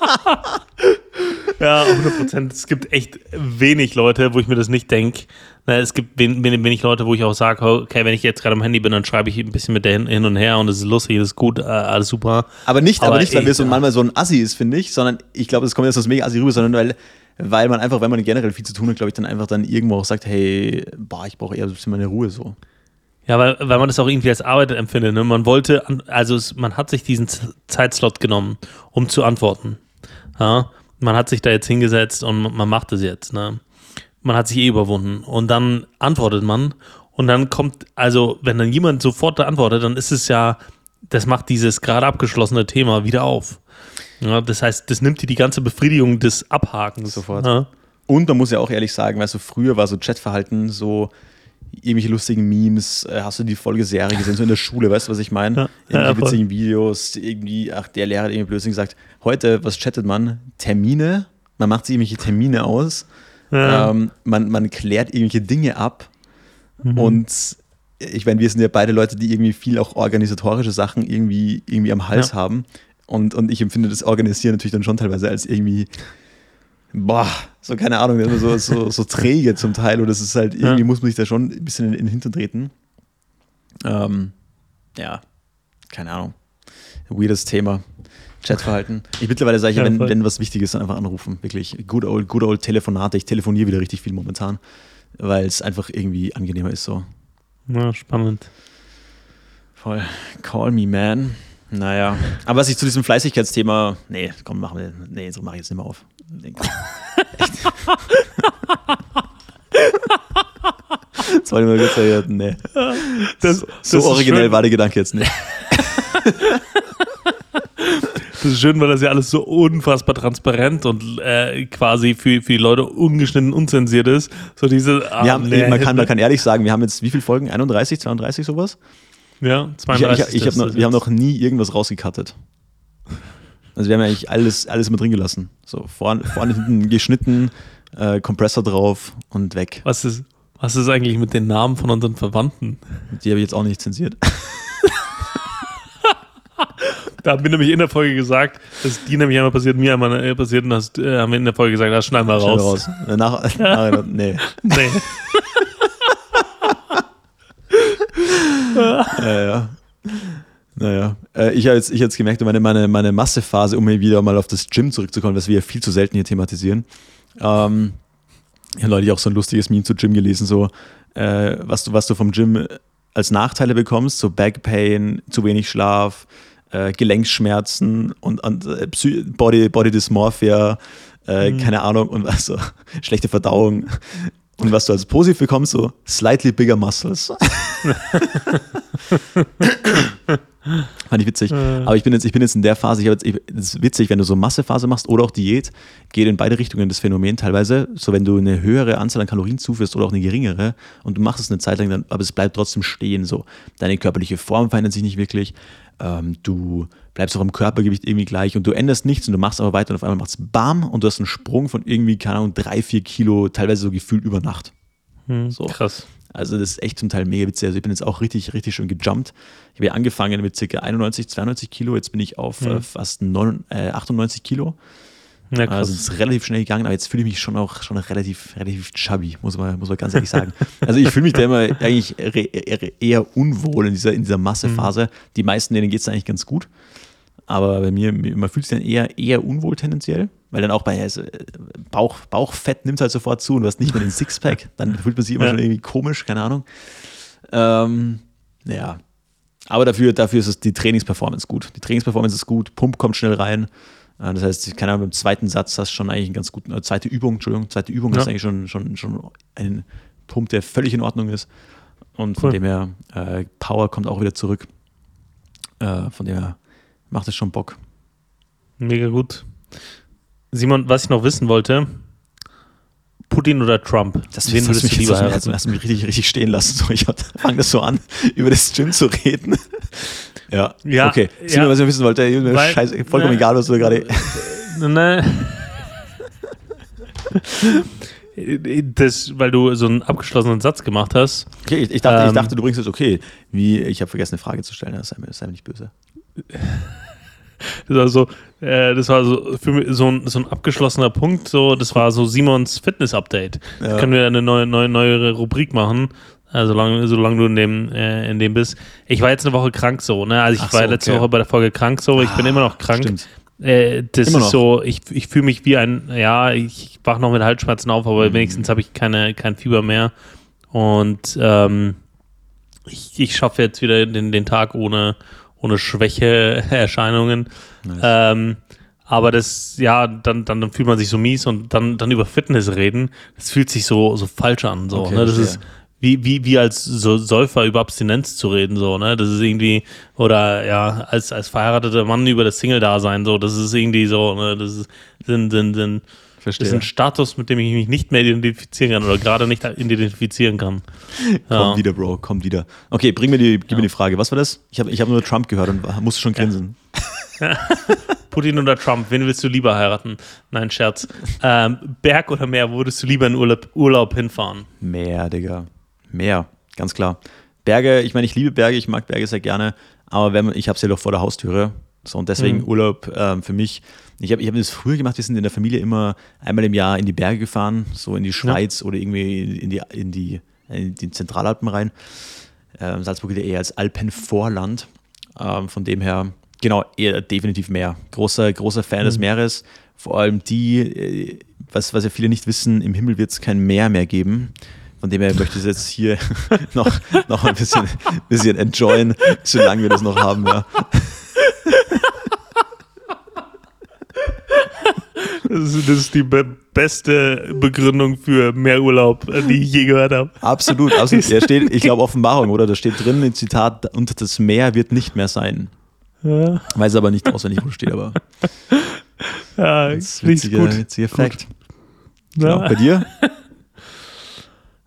Speaker 2: ja, 100 Prozent. Es gibt echt wenig Leute, wo ich mir das nicht denke. Es gibt wenig Leute, wo ich auch sage, okay, wenn ich jetzt gerade am Handy bin, dann schreibe ich ein bisschen mit der hin und her und es ist lustig, es ist gut, äh, alles super.
Speaker 1: Aber nicht, aber, aber nicht, weil wir so manchmal so ein Assi ist, finde ich, sondern ich glaube, das kommt jetzt aus mega Assi rüber, sondern weil, weil man einfach, wenn man generell viel zu tun hat, glaube ich, dann einfach dann irgendwo auch sagt, hey, boah, ich brauche eher ein bisschen meine Ruhe so.
Speaker 2: Ja, weil, weil man das auch irgendwie als Arbeit empfindet. Ne? Man wollte, also es, man hat sich diesen Zeitslot genommen, um zu antworten. Ja? Man hat sich da jetzt hingesetzt und man macht es jetzt. Ne? Man hat sich eh überwunden. Und dann antwortet man und dann kommt, also wenn dann jemand sofort antwortet, dann ist es ja, das macht dieses gerade abgeschlossene Thema wieder auf. Ja, das heißt, das nimmt dir die ganze Befriedigung des Abhakens.
Speaker 1: Sofort. Ja. Und man muss ja auch ehrlich sagen, weil so früher war so Chatverhalten so, irgendwelche lustigen Memes, äh, hast du die Folgeserie gesehen, so in der Schule, weißt du, was ich meine? Ja, irgendwelche ja, witzigen Videos, irgendwie, ach, der Lehrer hat irgendwie Blödsinn gesagt. Heute, was chattet man? Termine, man macht sich irgendwelche Termine aus, ja. ähm, man, man klärt irgendwelche Dinge ab mhm. und ich meine, wir sind ja beide Leute, die irgendwie viel auch organisatorische Sachen irgendwie, irgendwie am Hals haben und, und ich empfinde das Organisieren natürlich dann schon teilweise als irgendwie boah, so keine Ahnung, so, so, so träge zum Teil und das ist halt, irgendwie ja. muss man sich da schon ein bisschen in, in den Hintern treten. Ähm, ja, keine Ahnung. Weirdes Thema. Chatverhalten. Ich mittlerweile sage ich, ja, wenn, wenn was Wichtiges, dann einfach anrufen. Wirklich. Good old, good old Telefonate. Ich telefoniere wieder richtig viel momentan, weil es einfach irgendwie angenehmer ist so.
Speaker 2: Ja, spannend.
Speaker 1: Voll. Call me, man. Naja. Aber was ich zu diesem Fleißigkeitsthema. Nee, komm, machen wir. Nee, so mache ich jetzt nicht mehr auf. das war immer Witze, nee. Das, so, so originell schön. war der Gedanke jetzt nicht.
Speaker 2: Das ist schön, weil das ja alles so unfassbar transparent und äh, quasi für, für die Leute ungeschnitten, unzensiert ist. So diese.
Speaker 1: Ah, haben, nee, man, kann, man kann ehrlich sagen, wir haben jetzt wie viele Folgen? 31, 32 sowas?
Speaker 2: Ja,
Speaker 1: 32. Ich, ich, ich hab noch, wir haben noch nie irgendwas rausgekattet. Also wir haben ja eigentlich alles, alles mit drin gelassen. So vorne, vorne hinten geschnitten, äh, Kompressor drauf und weg.
Speaker 2: Was ist, was ist eigentlich mit den Namen von unseren Verwandten?
Speaker 1: Die habe ich jetzt auch nicht zensiert.
Speaker 2: da haben wir nämlich in der Folge gesagt, dass die nämlich einmal passiert, mir einmal äh, passiert und das äh, haben wir in der Folge gesagt, das schneiden wir raus.
Speaker 1: raus. Nach, nach, nee. Nee. ja, ja. Naja, äh, ich habe jetzt, ich jetzt gemerkt, meine, meine, meine Massephase, um hier wieder mal auf das Gym zurückzukommen, was wir ja viel zu selten hier thematisieren. Ähm, ich habe neulich auch so ein lustiges Meme zu Gym gelesen, so äh, was, du, was du vom Gym als Nachteile bekommst, so Backpain, zu wenig Schlaf, äh, Gelenkschmerzen und, und äh, Body, Body Dysmorphia, äh, mhm. keine Ahnung, und was so, schlechte Verdauung. Und was du als positiv bekommst, so slightly bigger muscles. Fand ich witzig. Aber ich bin jetzt, ich bin jetzt in der Phase, ich jetzt, es ist witzig, wenn du so Massephase machst oder auch Diät, geht in beide Richtungen das Phänomen teilweise. So, wenn du eine höhere Anzahl an Kalorien zuführst oder auch eine geringere und du machst es eine Zeit lang, dann, aber es bleibt trotzdem stehen. So, deine körperliche Form verändert sich nicht wirklich. Ähm, du bleibst auch im Körpergewicht irgendwie gleich und du änderst nichts und du machst aber weiter und auf einmal macht es BAM und du hast einen Sprung von irgendwie, keine Ahnung, drei, vier Kilo, teilweise so gefühlt über Nacht.
Speaker 2: Hm, so. Krass.
Speaker 1: Also das ist echt zum Teil mega witzig. Also ich bin jetzt auch richtig, richtig schön gejumpt. Ich habe ja angefangen mit ca. 91, 92 Kilo. Jetzt bin ich auf mhm. fast 9, äh, 98 Kilo. Ja, also es ist relativ schnell gegangen, aber jetzt fühle ich mich schon auch schon relativ, relativ chubby, muss man, muss man ganz ehrlich sagen. also ich fühle mich da immer eigentlich eher unwohl in dieser, in dieser Massephase. Mhm. Die meisten, denen geht es eigentlich ganz gut. Aber bei mir, man fühlt sich dann eher, eher unwohl tendenziell, weil dann auch bei also Bauch, Bauchfett nimmt halt sofort zu und du hast nicht mehr den Sixpack, dann fühlt man sich immer ja. schon irgendwie komisch, keine Ahnung. Ähm, ja. Aber dafür, dafür ist es die Trainingsperformance gut. Die Trainingsperformance ist gut, Pump kommt schnell rein. Äh, das heißt, keine Ahnung, beim zweiten Satz hast du schon eigentlich einen ganz guten, äh, zweite Übung, Entschuldigung, zweite Übung ja. hast eigentlich schon, schon, schon einen Pump, der völlig in Ordnung ist. Und von cool. dem her, äh, Power kommt auch wieder zurück. Äh, von dem her macht es schon Bock.
Speaker 2: Mega gut. Simon, was ich noch wissen wollte, Putin oder Trump?
Speaker 1: Das Wen würdest du lieber heiraten? Hast du mich richtig, richtig stehen lassen. So, ich fange das so an, über das Gym zu reden. ja, ja, okay. Ja, nur, was ich wissen wollte. Weil, Scheiße, vollkommen ne, egal, was du gerade... Ne.
Speaker 2: Das, weil du so einen abgeschlossenen Satz gemacht hast.
Speaker 1: Okay, ich, ich, dachte, ähm, ich dachte, du bringst es okay. Wie, ich habe vergessen, eine Frage zu stellen, das sei mir, sei mir nicht böse.
Speaker 2: Das war so, äh, das war so für mich so ein, so ein abgeschlossener Punkt. So, das war so Simons Fitness-Update. Ja. können wir eine neue, neue, neue Rubrik machen. Also solange, solange du in dem, äh, in dem bist. Ich war jetzt eine Woche krank so, ne? Also ich Ach war so, letzte okay. Woche bei der Folge krank so. Ich ah, bin immer noch krank. Stimmt. Äh, das Immer ist noch. so, ich, ich fühle mich wie ein, ja, ich wach noch mit Halsschmerzen auf, aber mhm. wenigstens habe ich keine, kein Fieber mehr. Und ähm, ich, ich schaffe jetzt wieder den, den Tag ohne, ohne Schwächeerscheinungen. Nice. Ähm, aber das, ja, dann, dann, dann fühlt man sich so mies und dann, dann über Fitness reden, das fühlt sich so, so falsch an. So, okay, ne? Das ist wie, wie, wie als so Säufer über Abstinenz zu reden, so, ne? Das ist irgendwie, oder ja, als, als verheirateter Mann über das Single-Dasein, so, das ist irgendwie so, ne? Das ist, sind, sind, sind, Verstehe. Das ist ein Status, mit dem ich mich nicht mehr identifizieren kann oder gerade nicht identifizieren kann.
Speaker 1: Ja. Komm wieder, Bro, komm wieder. Okay, bring mir die, gib ja. mir die Frage. Was war das? Ich habe ich hab nur Trump gehört und musste schon grinsen.
Speaker 2: Ja. Putin oder Trump, wen willst du lieber heiraten? Nein, Scherz. Ähm, Berg oder Meer, wo würdest du lieber in Urlaub, Urlaub hinfahren?
Speaker 1: Meer, Digga. Meer, ganz klar. Berge, ich meine, ich liebe Berge, ich mag Berge sehr gerne, aber wenn ich habe es ja doch vor der Haustüre. So, und deswegen mhm. Urlaub ähm, für mich. Ich habe ich hab das früher gemacht, wir sind in der Familie immer einmal im Jahr in die Berge gefahren, so in die Schweiz ja. oder irgendwie in die, in die, in die Zentralalpen rein. Ähm, Salzburg gilt eher als Alpenvorland. Ähm, von dem her, genau, eher definitiv Meer. Großer, großer Fan mhm. des Meeres. Vor allem die, äh, was, was ja viele nicht wissen, im Himmel wird es kein Meer mehr geben. Von dem her möchte ich es jetzt hier noch, noch ein bisschen, bisschen enjoyen, solange wir das noch haben, ja.
Speaker 2: Das ist, das ist die be beste Begründung für mehr Urlaub, die ich je gehört habe.
Speaker 1: Absolut, absolut. Ja, steht, ich glaube, Offenbarung, oder? Da steht drin ein Zitat, und das Meer wird nicht mehr sein. Ja. Weiß aber nicht auswendig, wo steht, aber.
Speaker 2: Ja, das ist witziger, gut. witziger
Speaker 1: Fakt. Genau. Bei dir?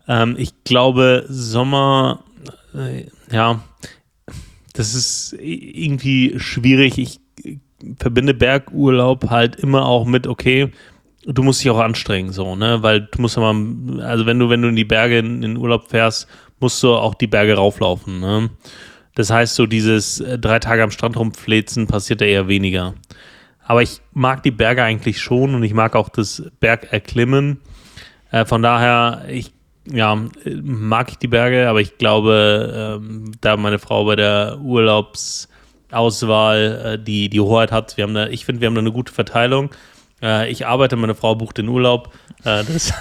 Speaker 2: Ähm, ich glaube, Sommer, äh, ja, das ist irgendwie schwierig. Ich verbinde Bergurlaub halt immer auch mit, okay, du musst dich auch anstrengen, so, ne? Weil du musst ja mal, also wenn du, wenn du in die Berge in, in Urlaub fährst, musst du auch die Berge rauflaufen, ne? Das heißt, so dieses äh, drei Tage am Strand rumflezen passiert da eher weniger. Aber ich mag die Berge eigentlich schon und ich mag auch das Bergerklimmen. Äh, von daher, ich ja, mag ich die Berge, aber ich glaube, ähm, da meine Frau bei der Urlaubsauswahl äh, die, die Hoheit hat, wir haben da, ich finde, wir haben da eine gute Verteilung. Äh, ich arbeite, meine Frau bucht den Urlaub. Äh, das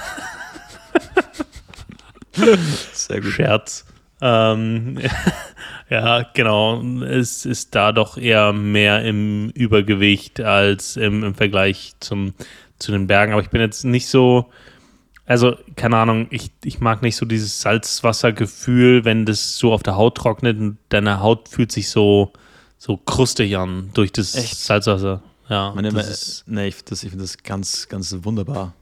Speaker 2: Sehr gut. Scherz. Ähm, ja, genau. Es ist da doch eher mehr im Übergewicht als im, im Vergleich zum, zu den Bergen. Aber ich bin jetzt nicht so also, keine Ahnung, ich, ich mag nicht so dieses Salzwassergefühl, wenn das so auf der Haut trocknet und deine Haut fühlt sich so, so krustig an durch das Echt? Salzwasser. Ja,
Speaker 1: Meine, das ist, nee, ich finde das, find das ganz, ganz wunderbar.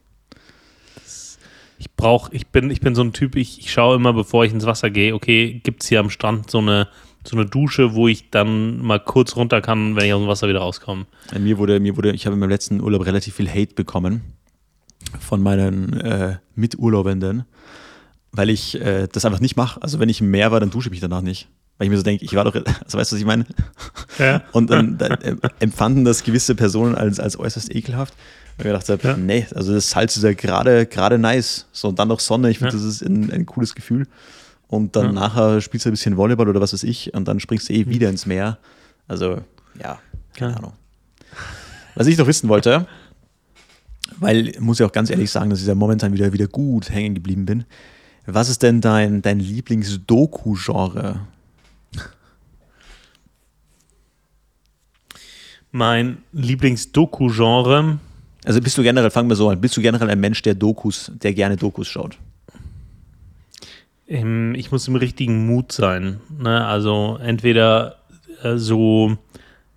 Speaker 2: ich brauche, ich bin, ich bin so ein Typ, ich, ich schaue immer, bevor ich ins Wasser gehe, okay, gibt es hier am Strand so eine, so eine Dusche, wo ich dann mal kurz runter kann, wenn ich aus dem Wasser wieder rauskomme.
Speaker 1: Mir wurde, mir wurde, ich habe in meinem letzten Urlaub relativ viel Hate bekommen von meinen äh, Miturlaubenden, weil ich äh, das einfach nicht mache. Also wenn ich im Meer war, dann dusche ich mich danach nicht. Weil ich mir so denke, ich war doch, also weißt du, was ich meine? Ja. Und dann, dann äh, empfanden das gewisse Personen als, als äußerst ekelhaft. Weil ich gedacht habe, ja. nee, also das Salz ist ja gerade, gerade nice. So, und dann noch Sonne, ich finde, ja. das ist ein, ein cooles Gefühl. Und dann ja. nachher spielst du ein bisschen Volleyball oder was weiß ich und dann springst du eh wieder ins Meer. Also, ja, keine Ahnung. Was ich noch wissen wollte, weil, muss ich auch ganz ehrlich sagen, dass ich da momentan wieder, wieder gut hängen geblieben bin. Was ist denn dein, dein Lieblings-Doku-Genre?
Speaker 2: Mein Lieblings-Doku-Genre.
Speaker 1: Also bist du generell, fangen wir so an, bist du generell ein Mensch, der Dokus, der gerne Dokus schaut?
Speaker 2: Ich muss im richtigen Mut sein. Ne? Also entweder äh, so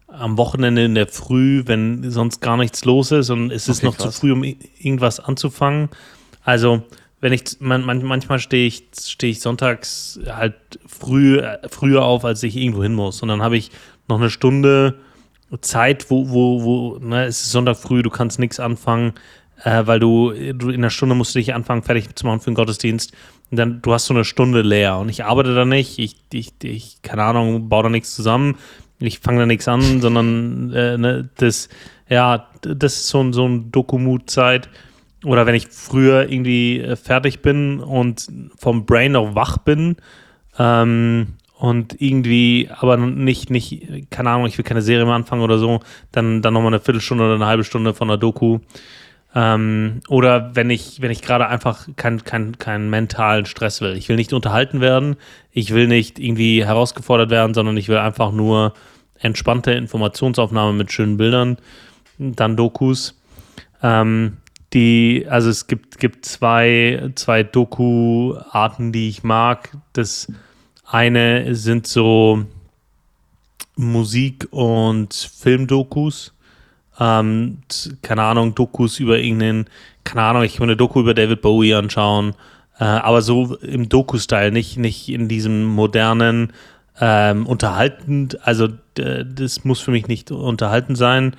Speaker 2: am Wochenende in der Früh, wenn sonst gar nichts los ist und es ist okay, noch krass. zu früh, um irgendwas anzufangen. Also, wenn ich, man, manchmal stehe ich, stehe ich sonntags halt früh, früher auf, als ich irgendwo hin muss. Und dann habe ich noch eine Stunde Zeit, wo, wo, wo, ne, es ist Sonntag früh, du kannst nichts anfangen, äh, weil du, du in einer Stunde musst du dich anfangen, fertig zu machen für den Gottesdienst. Und dann, du hast so eine Stunde leer und ich arbeite da nicht, ich, ich, ich keine Ahnung, baue da nichts zusammen, ich fange da nichts an, sondern äh, ne, das, ja, das ist so, so ein Dokumut-Zeit. Oder wenn ich früher irgendwie äh, fertig bin und vom Brain noch wach bin, ähm, und irgendwie, aber nicht, nicht, keine Ahnung, ich will keine Serie mehr anfangen oder so, dann, dann nochmal eine Viertelstunde oder eine halbe Stunde von der Doku. Ähm, oder wenn ich, wenn ich gerade einfach keinen kein, kein mentalen Stress will. Ich will nicht unterhalten werden, ich will nicht irgendwie herausgefordert werden, sondern ich will einfach nur entspannte Informationsaufnahme mit schönen Bildern, dann Dokus. Ähm, die, also es gibt, gibt zwei, zwei Doku-Arten, die ich mag. Das eine sind so Musik- und Filmdokus. Ähm, keine Ahnung, Dokus über irgendeinen, keine Ahnung, ich will eine Doku über David Bowie anschauen, äh, aber so im Doku-Style, nicht, nicht in diesem modernen, ähm, unterhaltend, also das muss für mich nicht unterhalten sein,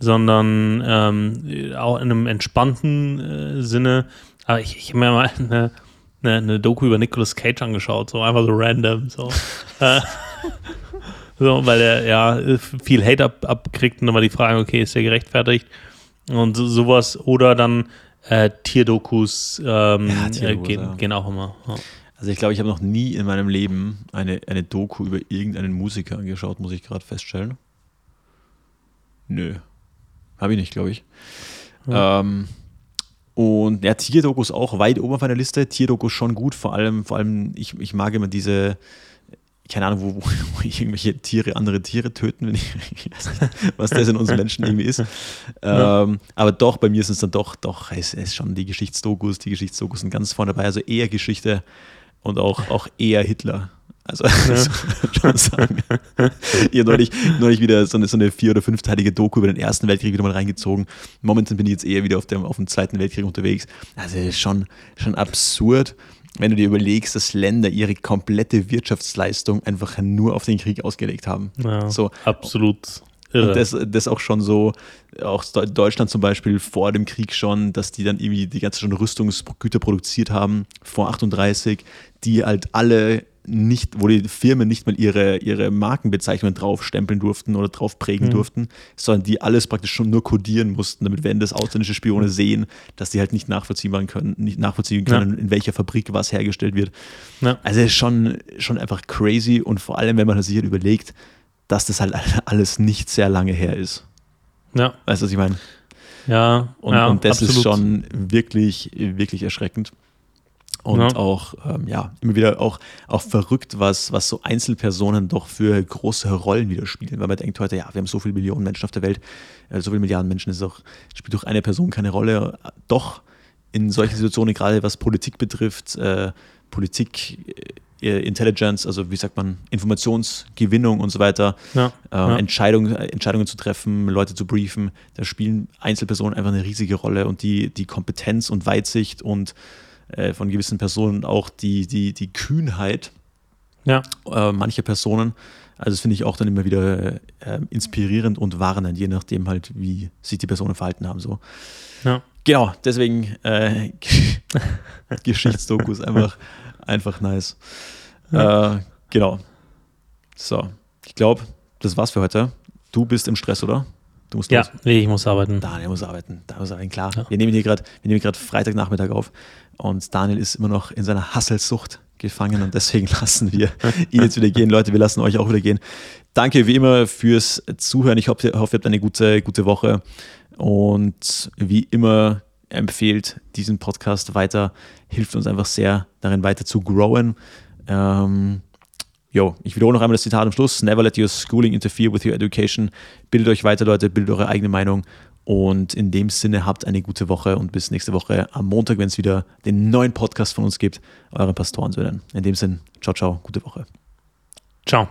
Speaker 2: sondern ähm, auch in einem entspannten äh, Sinne. Aber ich, ich habe mir mal eine, eine, eine Doku über Nicolas Cage angeschaut, so einfach so random. So, äh, so weil er ja viel Hate ab, abkriegt und dann war die Frage, okay, ist er gerechtfertigt? Und so, sowas. Oder dann äh, Tierdokus ähm, ja, Tierdokus, äh, gehen, ja. gehen, auch immer. Ja.
Speaker 1: Also ich glaube, ich habe noch nie in meinem Leben eine, eine Doku über irgendeinen Musiker angeschaut, muss ich gerade feststellen. Nö. Habe ich nicht, glaube ich. Ähm, und ja, Tierdokus auch weit oben auf meiner Liste. Tierdokus schon gut, vor allem, vor allem, ich, ich mag immer diese, keine Ahnung, wo, wo irgendwelche Tiere andere Tiere töten, wenn ich, ich weiß nicht, was das in uns Menschen irgendwie ist. Ja. Ähm, aber doch, bei mir ist es dann doch, doch, es ist schon die Geschichtsdokus, die Geschichtsdokus sind ganz vorne dabei, also eher Geschichte und auch, auch eher Hitler. Also, ja. schon sagen. Ich habe neulich, neulich wieder so eine, so eine vier- oder fünfteilige Doku über den Ersten Weltkrieg wieder mal reingezogen. Momentan bin ich jetzt eher wieder auf dem, auf dem Zweiten Weltkrieg unterwegs. Also, das ist schon, schon absurd, wenn du dir überlegst, dass Länder ihre komplette Wirtschaftsleistung einfach nur auf den Krieg ausgelegt haben.
Speaker 2: Ja, so. Absolut.
Speaker 1: Irre. Und das, das auch schon so, auch Deutschland zum Beispiel vor dem Krieg schon, dass die dann irgendwie die ganze schon Rüstungsgüter produziert haben vor 38, die halt alle nicht, wo die Firmen nicht mal ihre, ihre Markenbezeichnungen draufstempeln durften oder drauf prägen mhm. durften, sondern die alles praktisch schon nur codieren mussten, damit wenn das ausländische Spione mhm. sehen, dass die halt nicht nachvollziehen können, nicht nachvollziehen können, ja. in welcher Fabrik was hergestellt wird. Ja. Also ist schon, schon einfach crazy und vor allem, wenn man sich halt überlegt, dass das halt alles nicht sehr lange her ist. Ja. Weißt du, was ich meine?
Speaker 2: Ja.
Speaker 1: Und,
Speaker 2: ja,
Speaker 1: und das absolut. ist schon wirklich, wirklich erschreckend. Und ja. auch, ähm, ja, immer wieder auch, auch verrückt, was, was so Einzelpersonen doch für große Rollen wieder spielen. Weil man denkt heute, ja, wir haben so viele Millionen Menschen auf der Welt, äh, so viele Milliarden Menschen, ist auch, spielt doch eine Person keine Rolle. Doch in solchen Situationen, gerade was Politik betrifft, äh, Politik, äh, Intelligence, also wie sagt man, Informationsgewinnung und so weiter, ja, äh, ja. Entscheidung, Entscheidungen zu treffen, Leute zu briefen, da spielen Einzelpersonen einfach eine riesige Rolle und die, die Kompetenz und Weitsicht und äh, von gewissen Personen auch die, die, die Kühnheit ja. äh, mancher Personen. Also das finde ich auch dann immer wieder äh, inspirierend und warnend, je nachdem halt, wie sich die Personen verhalten haben. So. Ja. Genau, deswegen äh, Geschichtsdokus einfach, einfach nice. Ja. Äh, genau. So, ich glaube, das war's für heute. Du bist im Stress, oder?
Speaker 2: Du musst ja, los. nee, ich muss arbeiten.
Speaker 1: Daniel muss arbeiten. Da muss arbeiten, klar. Ja. Wir nehmen hier gerade Freitagnachmittag auf und Daniel ist immer noch in seiner Hasselsucht gefangen und deswegen lassen wir ihn jetzt wieder gehen. Leute, wir lassen euch auch wieder gehen. Danke wie immer fürs Zuhören. Ich hoffe, ihr habt eine gute, gute Woche und wie immer empfehlt diesen Podcast weiter. Hilft uns einfach sehr, darin weiter zu growen. Ähm, Jo, ich wiederhole noch einmal das Zitat am Schluss. Never let your schooling interfere with your education. Bildet euch weiter, Leute, bildet eure eigene Meinung. Und in dem Sinne habt eine gute Woche und bis nächste Woche am Montag, wenn es wieder den neuen Podcast von uns gibt, eure Pastorensöhnen. In dem Sinne, ciao, ciao, gute Woche.
Speaker 2: Ciao.